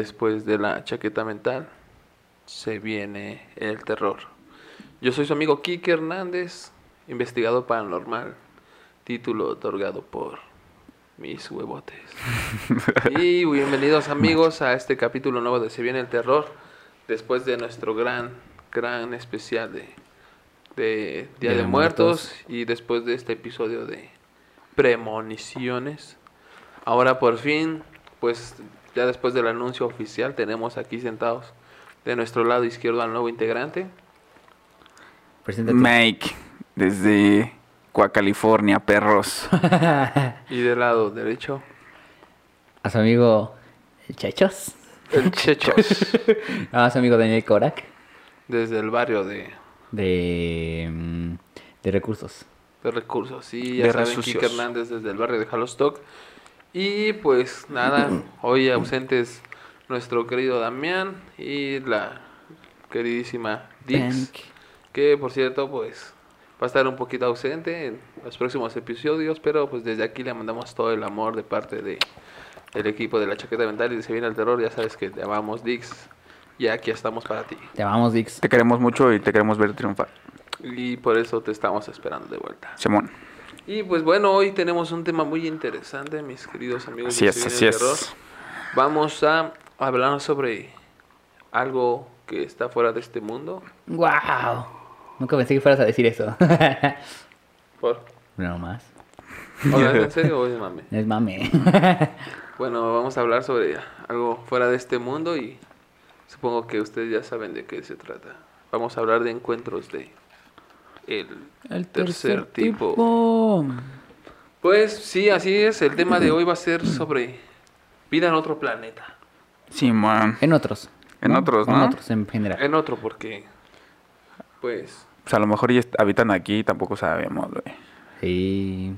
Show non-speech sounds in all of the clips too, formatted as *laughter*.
Después de la chaqueta mental se viene el terror. Yo soy su amigo Kike Hernández, investigador paranormal, título otorgado por mis huevotes. *laughs* y bienvenidos amigos a este capítulo nuevo de Se viene el terror, después de nuestro gran, gran especial de, de Día, de, Muertos y después de este episodio de premoniciones. Ahora por fin, pues ya después del anuncio oficial, tenemos aquí sentados de nuestro lado izquierdo al nuevo integrante. Preséntate. Mike, desde Cua, California, perros. *laughs* Y del lado derecho, A su amigo el Chechos. el Chechos, *laughs* A su amigo Daniel Korak. desde el barrio de, De, mm, de recursos. de recursos. Sí, ya De saben. Kike Hernández desde el barrio de Halostock. Y pues nada, hoy ausentes nuestro querido Damián y la queridísima Dix. Que por cierto, pues va a estar un poquito ausente en los próximos episodios, pero pues desde aquí le mandamos todo el amor de parte de del equipo de la chaqueta mental y de Se viene el terror, ya sabes que te amamos Dix y aquí estamos para ti. Te amamos, Dix. Te queremos mucho y te queremos ver triunfar. Y por eso te estamos esperando de vuelta. Simón. Y pues bueno, hoy tenemos un tema muy interesante, mis queridos amigos. Así de es, así terror. Vamos a hablar sobre algo que está fuera de este mundo. ¡Wow! Nunca pensé que fueras a decir eso. *laughs* Por... no más. Hola, ¿En serio o es mame? Es mame. *laughs* Bueno, vamos a hablar sobre algo fuera de este mundo y supongo que ustedes ya saben de qué se trata. Vamos a hablar de encuentros de el, El tercer tipo. Pues sí, así es. El tema de hoy va a ser *clears throat* sobre vida en otro planeta. Simón. En otros. En otros, ¿no? En otros, en general. En otro porque, pues, Pues a lo mejor ya habitan aquí, tampoco sabemos, güey. Sí.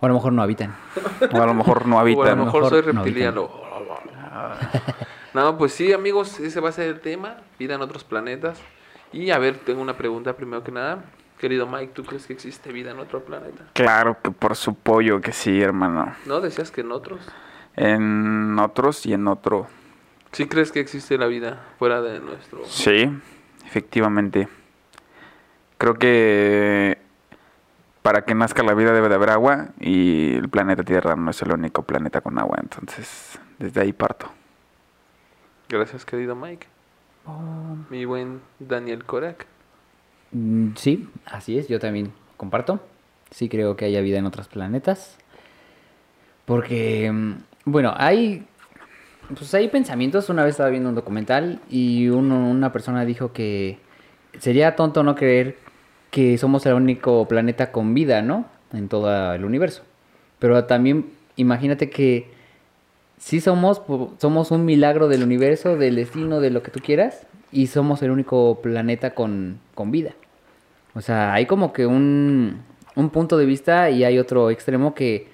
O a lo mejor no habitan. O a lo mejor no *laughs* o a habitan. lo mejor mejor soy no reptiliano. *laughs* No, pues sí, amigos, ese va a ser el tema, vida en otros planetas. Y a ver, tengo una pregunta primero que nada. Querido Mike, ¿tú crees que existe vida en otro planeta? Claro que por su pollo que sí, hermano. ¿No? ¿Decías que en otros? En otros y en otro. ¿Sí crees que existe la vida fuera de nuestro... Sí, efectivamente. Creo que para que nazca la vida debe de haber agua y el planeta Tierra no es el único planeta con agua, entonces desde ahí parto. Gracias, querido Mike. Mi buen Daniel Korak. Mm, Sí, así es, yo también comparto. Sí creo que haya vida en otros planetas. Porque, mm, bueno, hay, pues hay pensamientos. Una vez estaba viendo un documental y uno- una persona dijo que sería tonto no creer que somos el único planeta con vida, ¿no? En todo el universo. Pero también imagínate que sí somos, somos un milagro del universo, del destino, de lo que tú quieras, y somos el único planeta con, con vida. O sea, hay como que un, un punto de vista y hay otro extremo que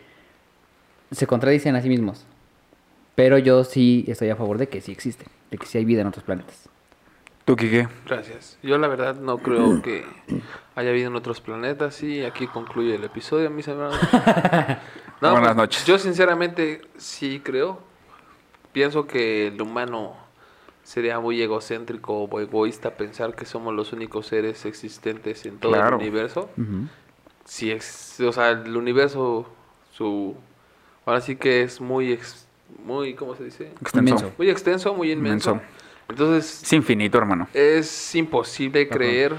se contradicen a sí mismos. Pero yo sí estoy a favor de que sí existe, de que sí hay vida en otros planetas. ¿Tú, Kike? Gracias. Yo la verdad no creo *clears throat* que haya vida en otros planetas y aquí concluye el episodio, mis hermanos. *laughs* No, Buenas pues, noches. Yo sinceramente sí creo. Pienso que el humano sería muy egocéntrico o egoísta pensar que somos los únicos seres existentes en todo Claro. el universo. Si ex- o sea, el universo, su... Ahora sí que es muy, ex- muy, ¿cómo se dice? Extenso. Muy extenso, muy inmenso. Inmenso. Entonces, Es infinito, hermano. es imposible creer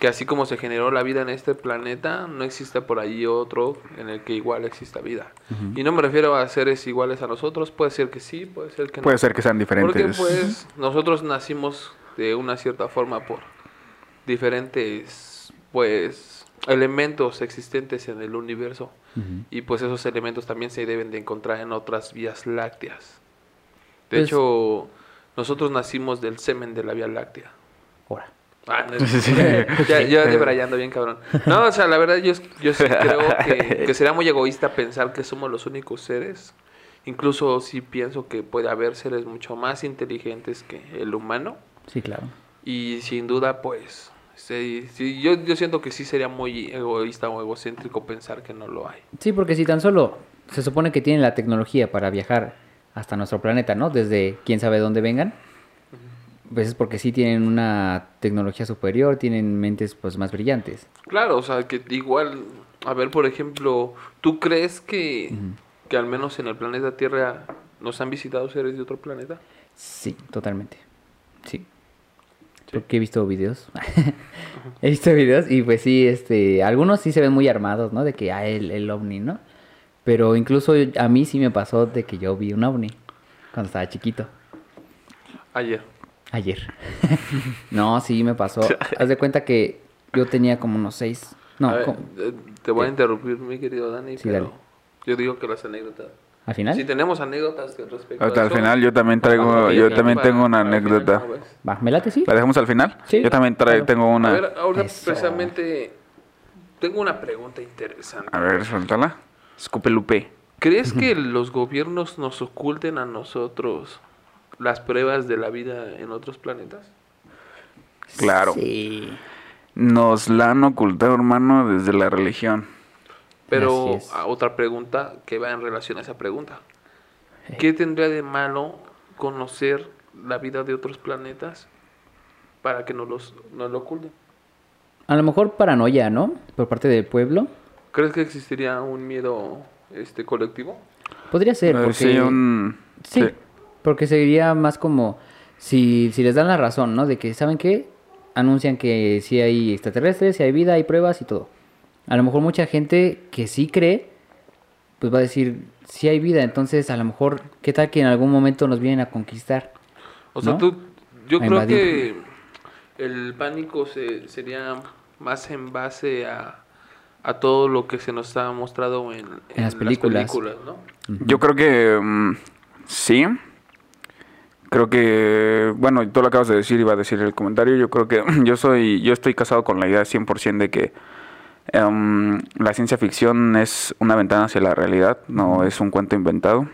que así como se generó la vida en este planeta, no exista por ahí otro en el que igual exista vida. Y no me refiero a seres iguales a nosotros, puede ser que sí, puede ser que no. Puede ser que sean diferentes. Porque pues nosotros nacimos de una cierta forma por diferentes pues elementos existentes en el universo y pues esos elementos también se deben de encontrar en otras vías lácteas. De Pues- hecho, nosotros nacimos del semen de la Vía Láctea. Ahora. Ah, *laughs* *laughs* ya, ya debrayando bien, cabrón. No, o sea, la verdad yo, yo sí creo que, que sería muy egoísta pensar que somos los únicos seres. Incluso sí pienso que puede haber seres mucho más inteligentes que el humano. Sí, claro. Y sin duda, pues, sí, sí, yo, yo siento que sí sería muy egoísta o egocéntrico pensar que no lo hay. Sí, porque si tan solo se supone que tienen la tecnología para viajar hasta nuestro planeta, ¿no? Desde quién sabe dónde vengan. Pues es porque sí tienen una tecnología superior, tienen mentes pues más brillantes. Claro, o sea, que igual, a ver, por ejemplo, ¿tú crees que, que al menos en el planeta Tierra nos han visitado seres de otro planeta? Sí, totalmente. Sí. Porque he visto videos. *laughs* he visto videos y pues sí, este, algunos sí se ven muy armados, ¿no? De que, ah, el, el ovni, ¿no? Pero incluso a mí sí me pasó de que yo vi un ovni cuando estaba chiquito. Ayer. Ayer. *laughs* no, sí me pasó. *laughs* Haz de cuenta que yo tenía como unos seis. No, A ver, eh, te voy a eh, interrumpir, mi querido Dani, Sí, pero dale. yo digo que las anécdotas. al final. Si tenemos anécdotas que respecto Hasta a al eso, final yo también traigo, a yo también para- tengo una final, anécdota. ¿cómo ves? Va, ¿me late? Sí. ¿La dejamos al final? Sí, Yo también traigo, claro. tengo A una. ver, ahora Eso. precisamente tengo una pregunta interesante. A ver, suéltala. Escupe Lupe. ¿Crees que los gobiernos nos oculten a nosotros las pruebas de la vida en otros planetas? Claro. Sí. Nos la han ocultado, hermano, desde la religión. Pero a otra pregunta que va en relación a esa pregunta. ¿Qué tendría de malo conocer la vida de otros planetas para que nos, los, nos lo oculten? A lo mejor paranoia, ¿no? Por parte del pueblo. ¿Crees que existiría un miedo este colectivo? Podría ser, porque... sí, un... Sí, sí. Porque sería más como si, si les dan la razón, ¿no? De que, ¿saben qué? Anuncian que sí hay extraterrestres, sí hay vida, hay pruebas y todo. A lo mejor mucha gente que sí cree, pues va a decir, sí hay vida, entonces a lo mejor, ¿qué tal que en algún momento nos vienen a conquistar? O sea, ¿No? tú, yo A creo invadir. que el pánico se, sería más en base a, a todo lo que se nos ha mostrado en, En las películas. ¿no? Yo creo que mm, sí. Creo que, bueno, tú lo acabas de decir, iba a decir el comentario. Yo creo que *clears throat* yo soy, yo estoy casado con la idea 100% de que em, la ciencia ficción es una ventana hacia la realidad, no es un cuento inventado.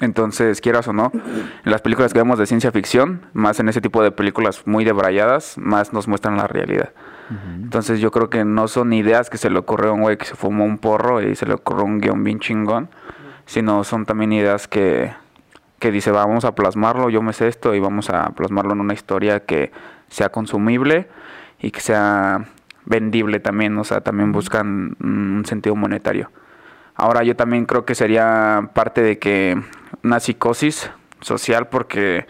Entonces, quieras o no, en las películas que vemos de ciencia ficción, más en ese tipo de películas muy debrayadas, más nos muestran la realidad. Entonces yo creo que no son ideas que se le ocurrió a un güey que se fumó un porro y se le ocurrió un guion bien chingón, sino son también ideas que, que dice, vamos a plasmarlo, yo me sé esto y vamos a plasmarlo en una historia que sea consumible y que sea vendible también, o sea, también buscan un sentido monetario. Ahora yo también creo que sería parte de que una psicosis social porque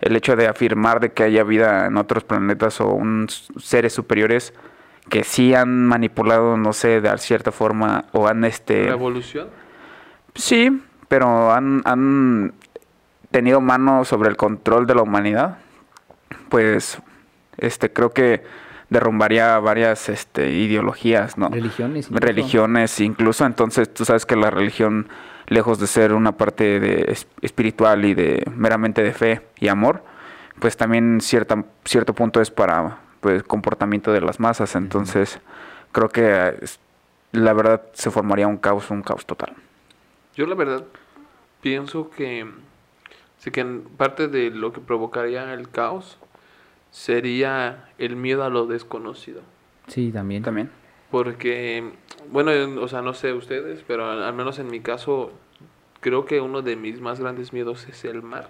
el hecho de afirmar de que haya vida en otros planetas o un, seres superiores que sí han manipulado, no sé, de cierta forma o han este La evolución. sí, pero han, han tenido mano sobre el control de la humanidad, pues este creo que derrumbaría varias este ideologías, ¿no? Religiones. incluso. religiones incluso entonces tú sabes que la religión lejos de ser una parte de es- espiritual y de meramente de fe y amor pues también cierta cierto punto es para pues comportamiento de las masas entonces creo que la verdad se formaría un caos un caos total Yo la verdad pienso que, sí que en parte de lo que provocaría el caos sería el miedo a lo desconocido. Sí, también. también Porque, bueno, en- o sea, no sé ustedes, pero al, al menos en mi caso, creo que uno de mis más grandes miedos es el mar.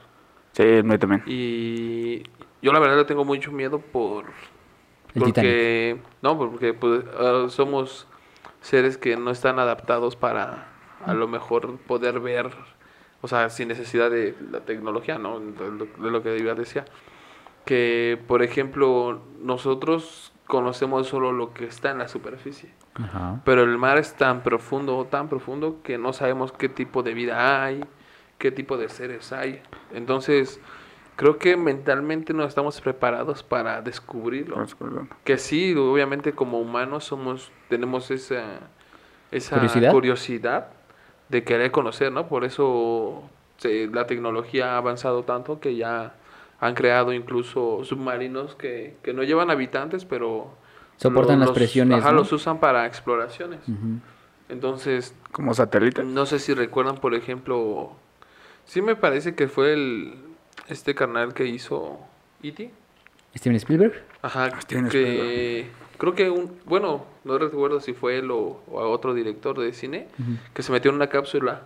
sí a mí también Y yo la verdad le tengo mucho miedo por... El porque, no, porque pues, ah, somos seres que no están adaptados para a lo mejor poder ver, o sea, sin necesidad de la tecnología, ¿no? De lo, que yo decía. Que, por ejemplo, nosotros conocemos solo lo que está en la superficie. Ajá. Pero el mar es tan profundo, tan profundo, que no sabemos qué tipo de vida hay, qué tipo de seres hay. Entonces, creo que mentalmente no estamos preparados para descubrirlo. Que sí, obviamente como humanos somos, tenemos esa, esa ¿Curiosidad? curiosidad de querer conocer, ¿no? Por eso se- la tecnología ha avanzado tanto que ya han creado incluso submarinos que, que no llevan habitantes, pero Soportan lo- las los- presiones, Ajá, ¿no? los usan para exploraciones. Entonces, como satélite no sé si recuerdan, por ejemplo, sí me parece que fue el este carnal que hizo E.T. Steven Spielberg. Ajá, Steven que creo que un, bueno, no recuerdo si fue él o, o a otro director de cine, que se metió en una cápsula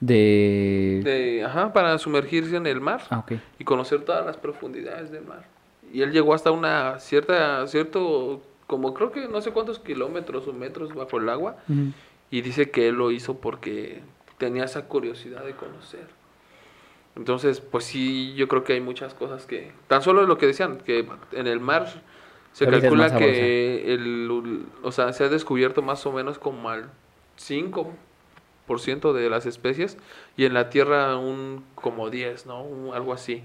De... de, ajá, para sumergirse en el mar Ah, y conocer todas las profundidades del mar. Y él llegó hasta una cierta, cierto, como creo que no sé cuántos kilómetros o metros bajo el agua. Y dice que él lo hizo porque tenía esa curiosidad de conocer. Entonces, pues sí, yo creo que hay muchas cosas que... Tan solo lo que decían, que en el mar se calcula que el... O sea, se ha descubierto más o menos como al 5% de las especies y en la Tierra un como 10, ¿no? Un- algo así.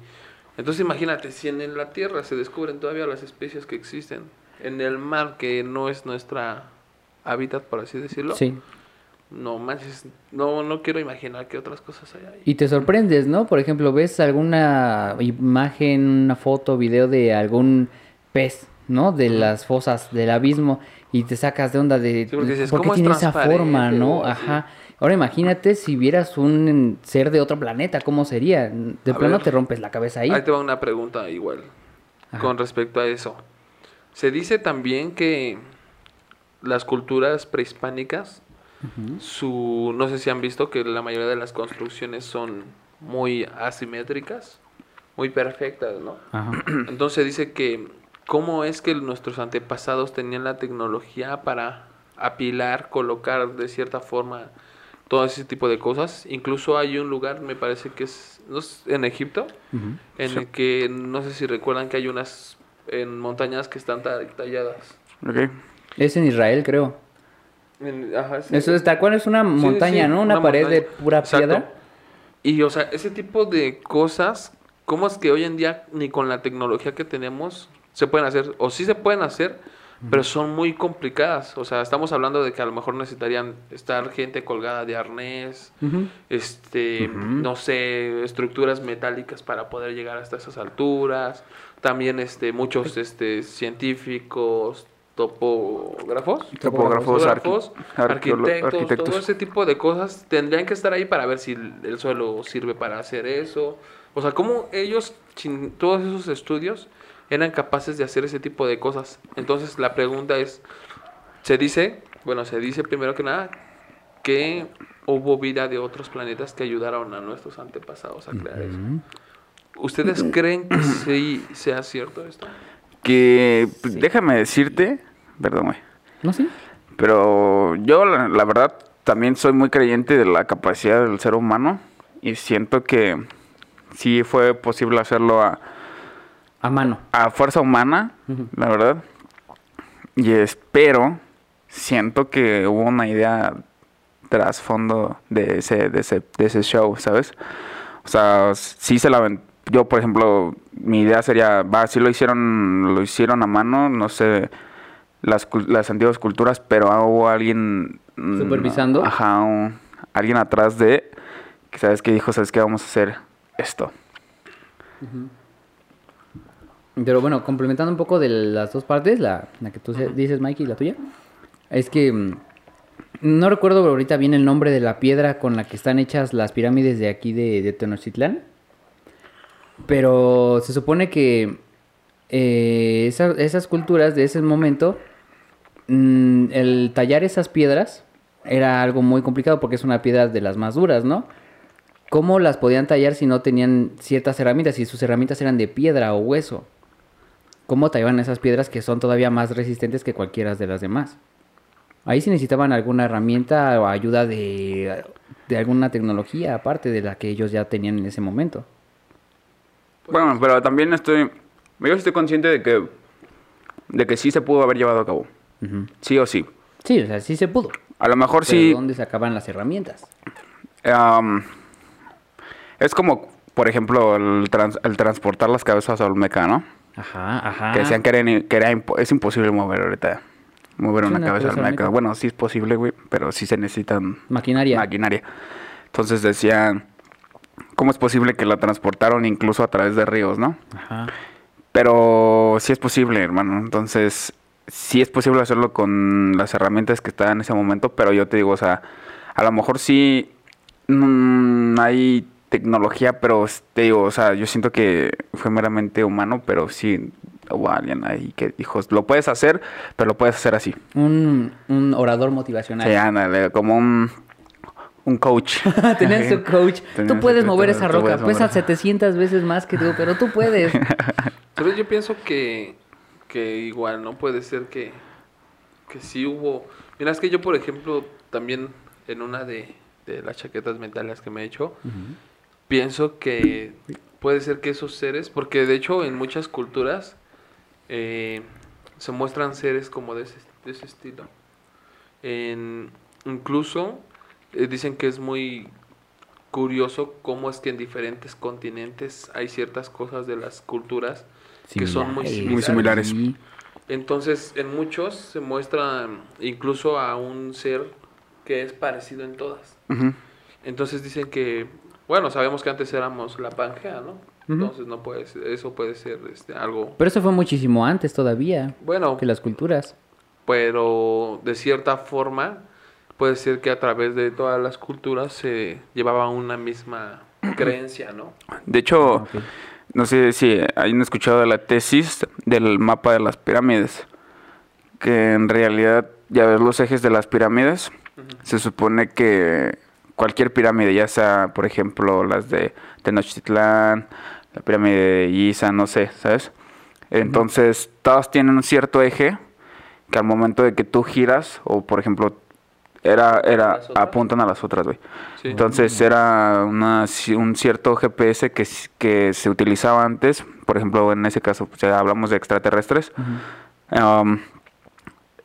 Entonces imagínate, si en, en la Tierra se descubren todavía las especies que existen, en el mar que no es nuestra hábitat, por así decirlo, Sí. No manches, no, no quiero imaginar qué otras cosas hay ahí. Y te sorprendes, ¿no? Por ejemplo, ves alguna imagen, una foto, video de algún pez, ¿no? De las fosas del abismo y te sacas de onda de Sí, porque dices, ¿por qué ¿cómo es tiene esa forma, no? Ajá. Ahora imagínate si vieras un ser de otro planeta, ¿cómo sería? De A plano ver. te rompes la cabeza ahí. Ahí te va una pregunta igual Ajá. con respecto a eso. Se dice también que las culturas prehispánicas, su, no sé si han visto que la mayoría de las construcciones son muy asimétricas, muy perfectas, ¿no? Ajá. *clears throat* Entonces dice que cómo es que nuestros antepasados tenían la tecnología para apilar, colocar de cierta forma todo ese tipo de cosas. Incluso hay un lugar, me parece que es, no sé, en Egipto, en el que no sé si recuerdan que hay unas en montañas que están ta- talladas. Es en Israel, creo. Ajá, sí. Eso es tal cual es una sí, montaña, sí, ¿no? Una, pared de pura Exacto. piedra. Y, o sea, ese tipo de cosas, ¿cómo es que hoy en día ni con la tecnología que tenemos se pueden hacer? O sí se pueden hacer, pero son muy complicadas. O sea, estamos hablando de que a lo mejor necesitarían estar gente colgada de arnés, este, no sé, estructuras metálicas para poder llegar hasta esas alturas. También, este, muchos, este, científicos, topógrafos, Topógrafos, topógrafos, arqui- arquitectos, arquitectos. todo ese tipo de cosas tendrían que estar ahí para ver si el, el suelo sirve para hacer eso. O sea, cómo ellos, sin todos esos estudios, eran capaces de hacer ese tipo de cosas. Entonces, la pregunta es, se dice, bueno, se dice primero que nada que hubo vida de otros planetas que ayudaron a nuestros antepasados a crear eso. ¿Ustedes creen que sí sea cierto esto? Que pues, déjame decirte, perdón, güey. ¿No sí? Pero yo, la, la verdad, también soy muy creyente de la capacidad del ser humano y siento que sí fue posible hacerlo a, A mano. a fuerza humana, la verdad. Y espero, siento que hubo una idea trasfondo de ese, de ese, de ese show, ¿sabes? O sea, sí se la ven- Yo, por ejemplo, mi idea sería, va, sí lo hicieron, lo hicieron a mano, no sé, las, las antiguas culturas, pero hubo alguien... mm, ¿Supervisando? Ajá, un- alguien atrás de, que sabes que dijo, sabes que vamos a hacer esto. Pero bueno, complementando un poco de las dos partes, la, la que tú dices, Mikey, y la tuya, es que mm, no recuerdo ahorita bien el nombre de la piedra con la que están hechas las pirámides de aquí de, de Tenochtitlán, pero se supone que eh, esa- esas culturas de ese momento, mm, el tallar esas piedras era algo muy complicado porque es una piedra de las más duras, ¿no? ¿Cómo las podían tallar si no tenían ciertas herramientas, si sus herramientas eran de piedra o hueso? ¿Cómo tallaban esas piedras que son todavía más resistentes que cualquiera de las demás? Ahí sí necesitaban alguna herramienta o ayuda de, de alguna tecnología aparte de la que ellos ya tenían en ese momento. Bueno, pero también estoy, yo estoy consciente de que, de que sí se pudo haber llevado a cabo, Sí o sí. Sí, o sea, sí se pudo. A lo mejor Pero sí, ¿dónde sacaban las herramientas? am, es como, por ejemplo, el, trans- el transportar las cabezas a Olmeca, ¿no? Ajá, ajá. Que decían que, era, que era impo- es imposible mover ahorita, mover una una cabeza. Olmeca. Bueno, sí es posible, güey, pero sí se necesitan Maquinaria. maquinaria. Entonces decían, ¿cómo es posible que la transportaron incluso a través de ríos, no? Ajá. Pero sí es posible, hermano. Entonces, sí es posible hacerlo con las herramientas que estaban en ese momento, pero yo te digo, o sea, a lo mejor sí mm, hay tecnología, pero te digo, o sea, yo siento que fue meramente humano, pero sí hubo alguien ahí que dijo, lo puedes hacer, pero lo puedes hacer así. Un, un orador motivacional. Sí, ándale, como un, un coach. *laughs* Tenían su coach. Tenían Tú puedes mover esa roca. mover. Pesa 700 veces más que tú, pero tú puedes. *laughs* Pero yo pienso que, que igual, ¿no? Puede ser que, que sí hubo... Mira, es que yo, por ejemplo, también en una de, de las chaquetas mentales que me he hecho, pienso que puede ser que esos seres, porque de hecho en muchas culturas eh, se muestran seres como de ese, de ese estilo. En- incluso eh, dicen que es muy curioso cómo es que en diferentes continentes hay ciertas cosas de las culturas que son muy Similares. Muy similares. Entonces, en muchos se muestra incluso a un ser que es parecido en todas. Entonces dicen que, bueno, sabemos que antes éramos la Pangea, ¿no? Entonces no puede ser- eso puede ser este, algo, Pero eso fue muchísimo antes todavía bueno, que las culturas. pero de cierta forma puede ser que a través de todas las culturas se llevaba una misma *clears throat* creencia, ¿no? De hecho. No sé si hayan escuchado la tesis del mapa de las pirámides. Que en realidad, ya ves los ejes de las pirámides. Se supone que cualquier pirámide, ya sea, por ejemplo, las de Tenochtitlán, la pirámide de Giza, no sé, ¿sabes? Entonces, todas tienen un cierto eje que al momento de que tú giras, o por ejemplo, era, era ¿Las apuntan a las otras, güey. Sí. Entonces era una, un cierto GPS que, que se utilizaba antes, por ejemplo, en ese caso, pues, ya hablamos de extraterrestres. Um,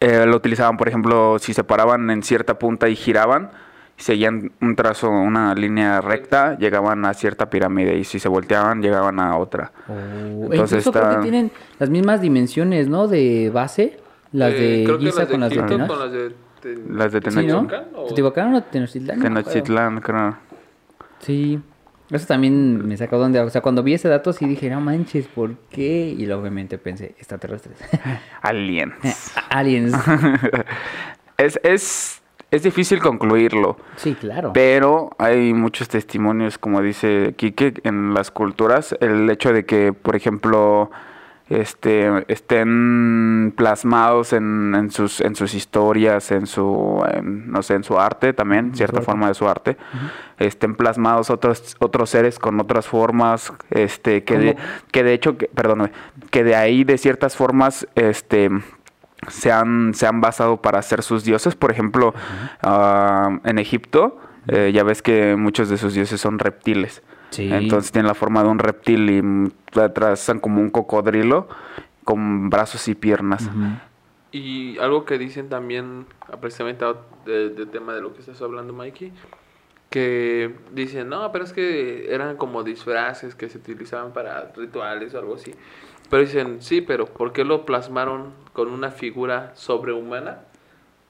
eh, lo utilizaban, por ejemplo, si se paraban en cierta punta y giraban, seguían un trazo, una línea recta, llegaban a cierta pirámide y si se volteaban, llegaban a otra. Oh, e Entonces incluso creo que está- tienen las mismas dimensiones, ¿no? De base. Las Eh, de creo que Giza las con las de Egipto Tenoch. con las de Ten- Las de Sí, ¿no? Tenochtitlan, o- ¿Teotihuacán o Tenochtitlán? No. Tenochtitlán, creo. Sí. Eso también me sacó donde... O sea, cuando vi ese dato sí dije, no manches, ¿por qué? Y luego obviamente pensé, extraterrestres. *laughs* Aliens. *laughs* Aliens. *laughs* es, es, es difícil concluirlo. Sí, claro. Pero hay muchos testimonios, como dice Quique, en las culturas. El hecho de que, por ejemplo, este, estén plasmados en, en sus, en sus historias, en su, en, no sé, en su arte también, cierta arte. forma de su arte. Estén plasmados otros, otros seres con otras formas, este, que de, que de hecho, que, perdóname, que de ahí de ciertas formas, este se han, se han basado para hacer sus dioses. Por ejemplo, ah, en Egipto, eh, ya ves que muchos de sus dioses son reptiles. Sí. Entonces tienen la forma de un reptil y atrás están como un cocodrilo con brazos y piernas. Ujú. Y algo que dicen también, ah, precisamente a- de- del tema de lo que estás hablando, Mikey, que dicen, no, pero es que eran como disfraces que se utilizaban para rituales o algo así. Pero dicen, sí, pero ¿por qué lo plasmaron con una figura sobrehumana?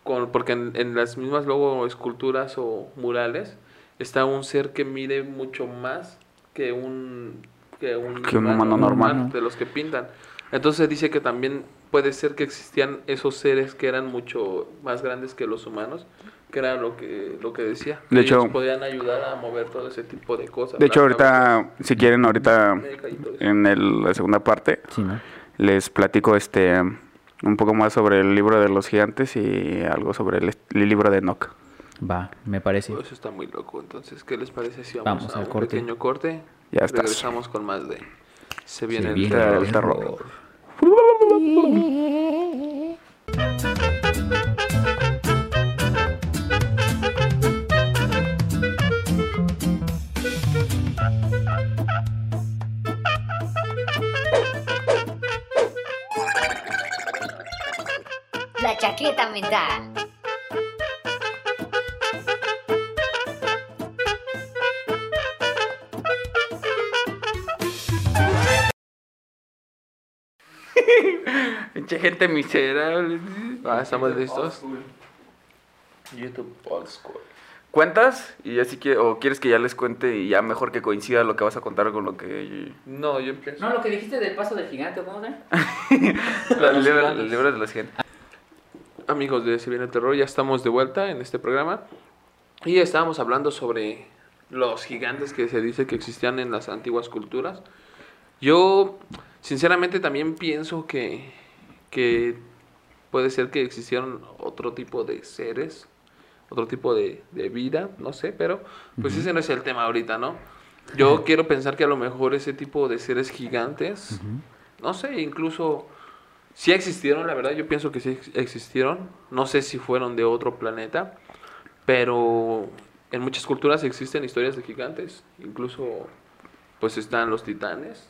Con, porque en, en las mismas luego esculturas o murales está un ser que mide mucho más que un, que un, Que un humano normal. de los que pintan. Entonces dice que también puede ser que existían esos seres que eran mucho más grandes que los humanos, que era lo que lo que decía. De que hecho- ellos podían ayudar a mover todo ese tipo de cosas. De hecho, ahorita, si quieren, ahorita en el- la segunda parte, Sí, ¿no? les platico este un poco más sobre el libro de los gigantes y algo sobre el libro de Enoch. Va, me parece. Todo eso está muy loco. Entonces, ¿qué les parece si vamos, Vamos a al un corte. pequeño corte? Ya estás. Regresamos con más de Se viene Se el viene terror. el terror. La chaqueta mental. Pinche gente miserable. Ah, ¿estamos listos? YouTube Old School. ¿Cuentas? Y así que, o quieres que ya les cuente y ya mejor que coincida lo que vas a contar con lo que... No, yo empiezo. No, lo que dijiste del paso del gigante, ¿cómo se llama? el, libro, el libro de los gigantes. Amigos de Se viene el terror, ya estamos de vuelta en este programa. Y estábamos hablando sobre los gigantes que se dice que existían en las antiguas culturas. Yo, sinceramente, también pienso que, que puede ser que existieron otro tipo de seres otro tipo de, de vida, no sé, pero pues ese no es el tema ahorita, ¿no? Yo quiero pensar que a lo mejor ese tipo de seres gigantes, no sé, incluso sí existieron, la verdad, yo pienso que sí ex- existieron, no sé si fueron de otro planeta, pero en muchas culturas existen historias de gigantes, incluso pues están los titanes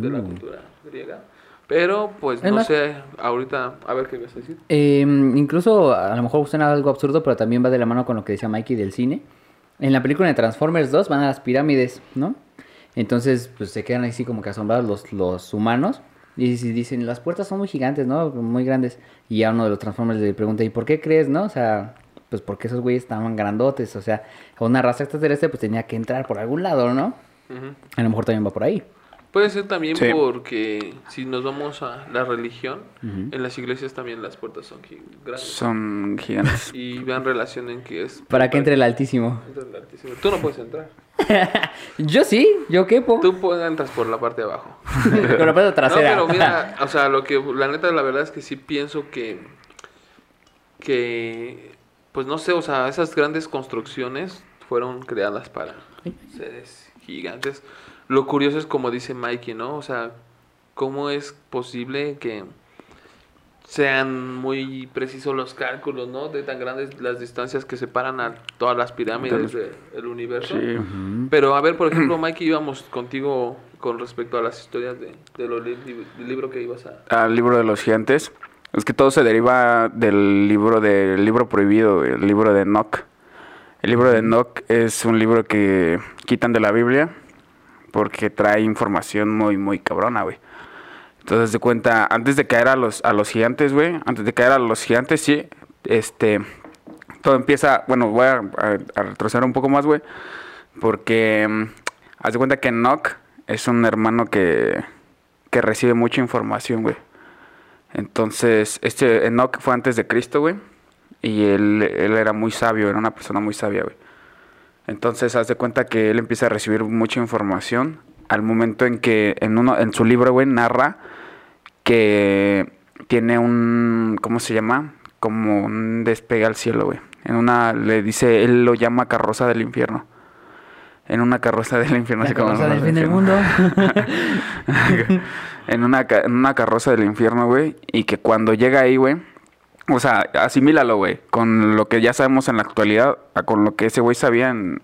De- la cultura griega, pero pues Es no sé, ahorita, a ver qué vas a decir. Eh, incluso a lo mejor suena algo absurdo, pero también va de la mano con lo que decía Mikey del cine. En la película de Transformers 2 van a las pirámides, ¿no? Entonces, pues se quedan así como que asombrados los, los humanos. Y dicen, las puertas son muy gigantes, ¿no? Muy grandes. Y a uno de los Transformers le pregunta, ¿y por qué crees, no? O sea, pues porque esos güeyes estaban grandotes. O sea, una raza extraterrestre pues tenía que entrar por algún lado, ¿no? A lo mejor también va por ahí. Puede ser también Sí. porque si nos vamos a la religión, en las iglesias también las puertas son grandes. Son gigantes. Y vean relación en que es... Para que entre el altísimo. Entra el Altísimo. Tú no puedes entrar. *laughs* Yo sí, yo quepo. Tú puedes, entras por la parte de abajo. *laughs* Con la parte trasera. No, pero mira, *laughs* o sea, lo que la neta, la verdad es que sí pienso que, que, pues no sé, o sea, esas grandes construcciones fueron creadas para seres gigantes. Lo curioso es como dice Mikey, ¿no? O sea, ¿cómo es posible que sean muy precisos los cálculos, ¿no? De tan grandes las distancias que separan a todas las pirámides de- del universo. Sí. Pero a ver, por ejemplo, *clears throat* Mikey, íbamos contigo con respecto a las historias de, de los li- del libro que ibas a... Al libro de los gigantes. Es que todo se deriva del libro del libro prohibido, el libro de Enoch. El libro de Enoch es un libro que quitan de la Biblia porque trae información muy, muy cabrona, güey. Entonces, de cuenta, antes de caer a los, a los gigantes, güey, antes de caer a los gigantes, sí, este, todo empieza, bueno, voy a, retroceder un poco más, güey, porque mm, haz de cuenta que Enoch es un hermano que, que recibe mucha información, güey. Entonces, este Enoch fue antes de Cristo, güey, y él, él era muy sabio, era una persona muy sabia, güey. Entonces, haz de cuenta que él empieza a recibir mucha información al momento en que en uno en su libro, güey, narra que tiene un ¿cómo se llama? Como un despegue al cielo, güey. En una le dice, él lo llama carroza del infierno. En una carroza del infierno, La así como carroza del fin del infierno. mundo. *laughs* en, una, en una carroza del infierno, güey. Y que cuando llega ahí, güey. O sea, asimílalo, güey. Con lo que ya sabemos en la actualidad. A con lo que ese güey sabía en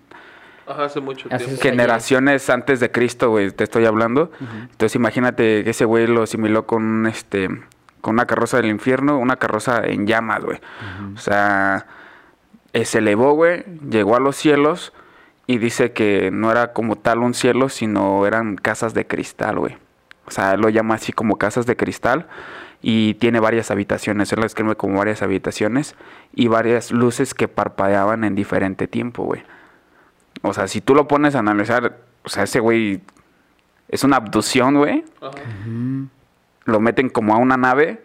Ajá, hace mucho tiempo. generaciones antes de Cristo, güey. Te estoy hablando. Entonces imagínate que ese güey lo asimiló con un, este. Con una carroza del infierno. Una carroza en llamas, güey. O sea. eh, se elevó, güey. Llegó a los cielos. Y dice que no era como tal un cielo, sino eran casas de cristal, güey. O sea, él lo llama así como casas de cristal. Y tiene varias habitaciones. Él lo describe como varias habitaciones. Y varias luces que parpadeaban en diferente tiempo, güey. O sea, si tú lo pones a analizar, o sea, ese güey es una abducción, güey. Ajá. Lo meten como a una nave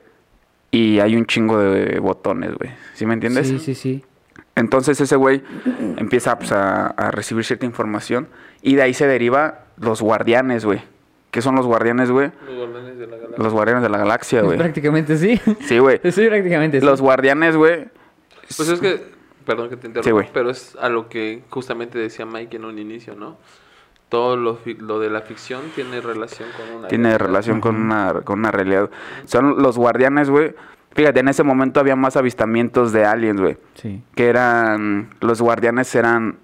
y hay un chingo de botones, güey. ¿Sí me entiendes? Sí, sí, sí. Entonces ese güey empieza pues, a, a recibir cierta información y de ahí se deriva los guardianes, güey. ¿Qué son los guardianes, güey? Los guardianes de la galaxia. Los guardianes de la galaxia, güey. *laughs* Prácticamente sí. Sí, güey. *laughs* Sí, prácticamente sí. Los guardianes, güey. Pues es que, perdón que te interrumpa, Sí, güey. pero es a lo que justamente decía Mike en un inicio, ¿no? Todo lo, fi- lo de la ficción tiene relación con una... tiene realidad. relación con una, con una realidad. Son los guardianes, güey. Fíjate, en ese momento había más avistamientos de aliens, güey. Sí. Que eran, los guardianes eran,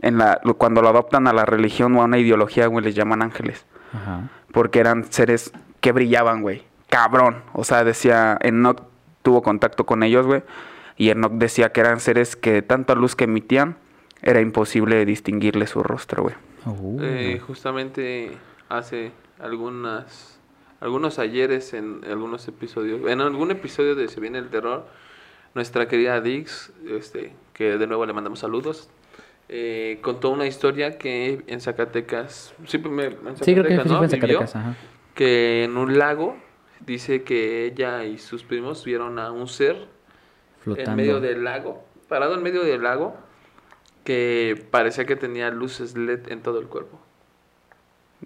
en la, cuando lo adoptan a la religión o a una ideología, güey, les llaman ángeles. Ajá. Porque eran seres que brillaban, güey. Cabrón. O sea, decía, Enoch tuvo contacto con ellos, güey. Y Enoch decía que eran seres que de tanta luz que emitían, era imposible distinguirle su rostro, güey. Uh. Eh, justamente hace algunas algunos ayeres en algunos episodios, en algún episodio de Se viene el terror, nuestra querida Dix, este, que de nuevo le mandamos saludos, eh, contó una historia que en Zacatecas, sí, me- en sí, creo que Zacatecas, sí ¿no? fue en Vivió, Zacatecas. Ajá. que en un lago dice que ella y sus primos vieron a un ser Flotando. en medio del lago, parado en medio del lago, que parecía que tenía luces LED en todo el cuerpo.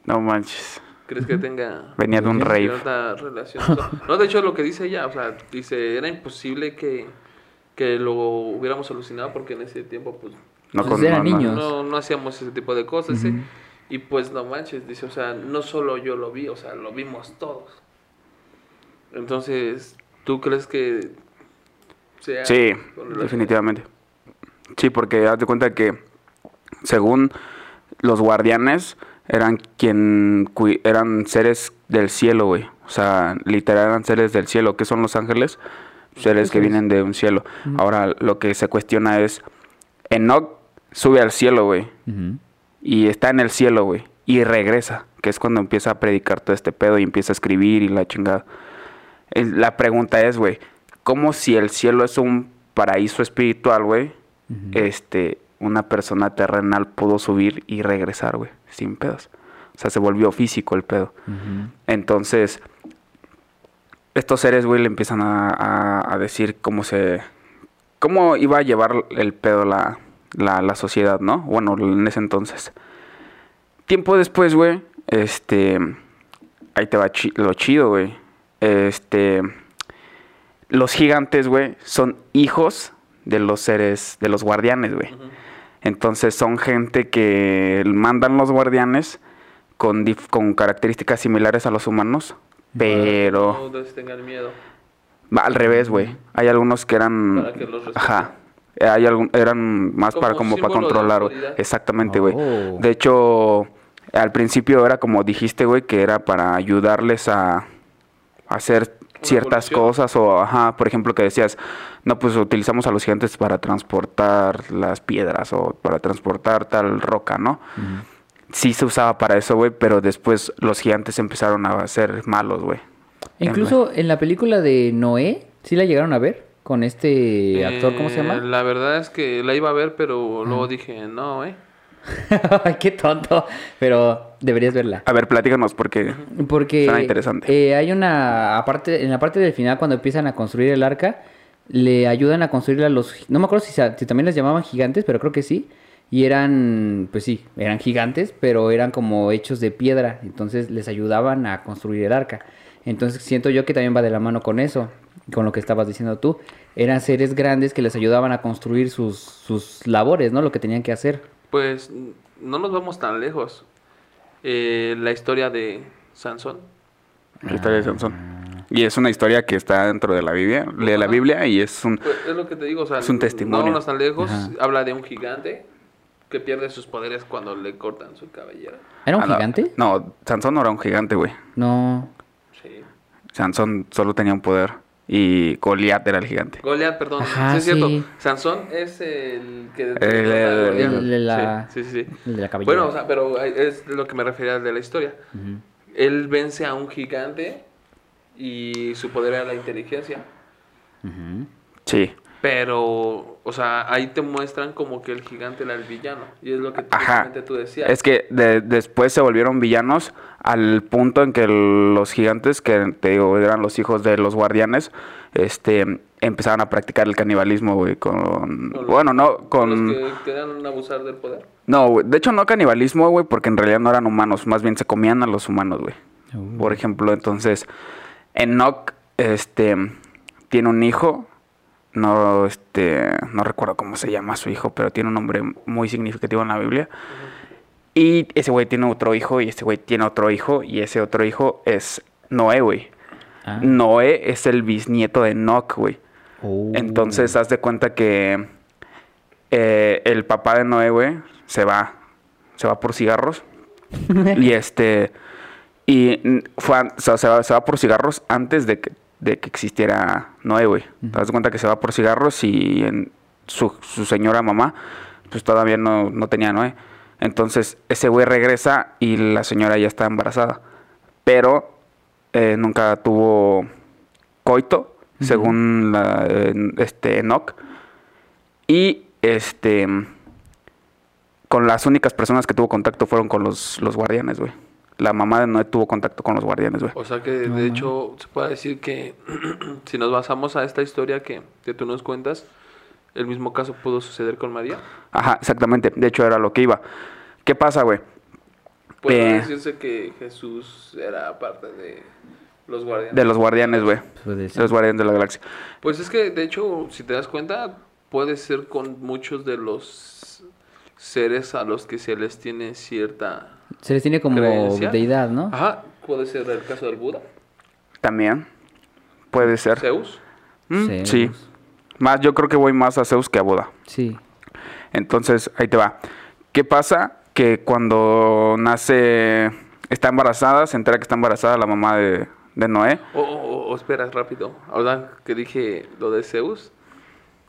No manches. ¿Crees que tenga Venía de un rave. cierta relación? O sea, no, de hecho lo que dice ella, o sea, dice, era imposible que, que lo hubiéramos solucionado porque en ese tiempo pues No Pues eran niños. no, no hacíamos ese tipo de cosas, ¿sí? Ujú. Y pues no manches, dice, o sea, no solo yo lo vi, o sea, lo vimos todos. Entonces, ¿tú crees que sea Sí, con definitivamente. Sí, porque haz de cuenta que según los guardianes eran quien eran seres del cielo, güey. O sea, literal eran seres del cielo. ¿Qué son los ángeles? Seres que vienen de un cielo. Ahora lo que se cuestiona es Enoch sube al cielo, güey, y está en el cielo, güey, y regresa, que es cuando empieza a predicar todo este pedo y empieza a escribir y la chingada. La pregunta es, güey, ¿cómo si el cielo es un paraíso espiritual, güey? Este, una persona terrenal pudo subir y regresar, güey, sin pedos. O sea, se volvió físico el pedo. Entonces, estos seres, güey, le empiezan a, a- a decir cómo se... cómo iba a llevar el pedo la, la, la sociedad, ¿no? Bueno, en ese entonces. Tiempo después, güey, este... Ahí te va chi- lo chido, güey. Este... Los gigantes, güey, son hijos de los seres, de los guardianes, güey. Entonces son gente que mandan los guardianes con, dif- con características similares a los humanos, pero No les tengan miedo. va al revés, güey. Hay algunos que eran, Para que los respeten. ajá, hay algún, eran más para Como para controlar. Exactamente, güey. Oh. De hecho, al principio era como dijiste, güey, que era para ayudarles a, a hacer ciertas cosas o, ajá, por ejemplo, que decías, no, pues utilizamos a los gigantes para transportar las piedras o para transportar tal roca, ¿no? Sí se usaba para eso, güey, pero después los gigantes empezaron a ser malos, güey. Incluso en la película de Noé, ¿sí la llegaron a ver? Con este actor, ¿cómo se Eh, llama? La verdad es que la iba a ver, pero luego dije, no, ¿eh? *laughs* Ay, qué tonto. Pero deberías verla. A ver, platícanos, porque... Porque Suena interesante. eh, hay una aparte en la parte del final cuando empiezan a construir el arca le ayudan a construir a los no me acuerdo si, si también les llamaban gigantes pero creo que sí y eran pues sí eran gigantes pero eran como hechos de piedra entonces les ayudaban a construir el arca entonces siento yo que también va de la mano con eso con lo que estabas diciendo tú eran seres grandes que les ayudaban a construir sus sus labores no lo que tenían que hacer Pues no nos vamos tan lejos. Eh, la historia de Sansón. La historia de Sansón. Y es una historia que está dentro de la Biblia, de la. Biblia y es un... Pues, es lo que te digo, o sea, Es un no testimonio. vamos tan lejos. Ajá. Habla de un gigante que pierde sus poderes cuando le cortan su cabellera. era un Ah, no. gigante No, Sansón no era un gigante, güey. no Sí. Sansón solo tenía un poder y Goliat era el gigante. Goliat, perdón. Ajá, sí, es cierto. sí. Sansón es el que... El- el- el de la- Sí, sí, sí. el de la cabellera Bueno, o sea, pero es lo que me refería de la historia. Él vence a un gigante y su poder era la inteligencia. Ujú. Sí. Pero, o sea, ahí te muestran como que el gigante era el villano. Y es lo que Ajá. tú decías. Es que de- después se volvieron villanos al punto en que los gigantes, que te digo, eran los hijos de los guardianes, este, empezaron a practicar el canibalismo, güey, con... Bueno, no, Con con... los que querían abusar del poder. No, güey, de hecho no canibalismo, güey, porque en realidad no eran humanos, más bien se comían a los humanos, güey. Uh. Por ejemplo, entonces, Enoch, este, tiene un hijo, no, este, no recuerdo cómo se llama su hijo, pero tiene un nombre muy significativo en la Biblia. Y ese güey tiene otro hijo, y ese güey tiene otro hijo, y ese otro hijo es Noé, güey. Ah. Noé es el bisnieto de Enoch, güey. Oh. Entonces, haz de cuenta que eh, el papá de Noé, güey, se va, se va por cigarros. *laughs* y este, y fue, an- o sea, se, va, se va por cigarros antes de que, de que existiera Noé, güey. Te das cuenta que se va por cigarros y en su, su señora mamá, pues todavía no, no tenía Noé. Entonces, ese güey regresa y la señora ya está embarazada. Pero eh, nunca tuvo coito, según la, este Enoch. Y este con las únicas personas que tuvo contacto fueron con los, los guardianes, güey. La mamá de Noé tuvo contacto con los guardianes, güey. O sea que de hecho se puede decir que *clears throat* si nos basamos a esta historia que, que tú nos cuentas, el mismo caso pudo suceder con María. Ajá, exactamente. De hecho, era lo que iba. ¿Qué pasa, güey? Puede Eh. decirse que Jesús era parte de, Los guardianes. De los guardianes, güey. De los guardianes de la galaxia. Pues es que, de hecho, si te das cuenta, puede ser con muchos de los seres a los que se les tiene cierta Se les tiene como creencia. deidad, ¿no? Ajá, puede ser el caso del Buda, También. Puede ser. Zeus. Mm, Zeus. Sí. Más, yo creo que voy más a Zeus que a Buda. Sí. Entonces, ahí te va. ¿Qué pasa? Que cuando nace, está embarazada, se entera que está embarazada la mamá de, de Noé. O, o- o espera, rápido. Ahora que dije lo de Zeus,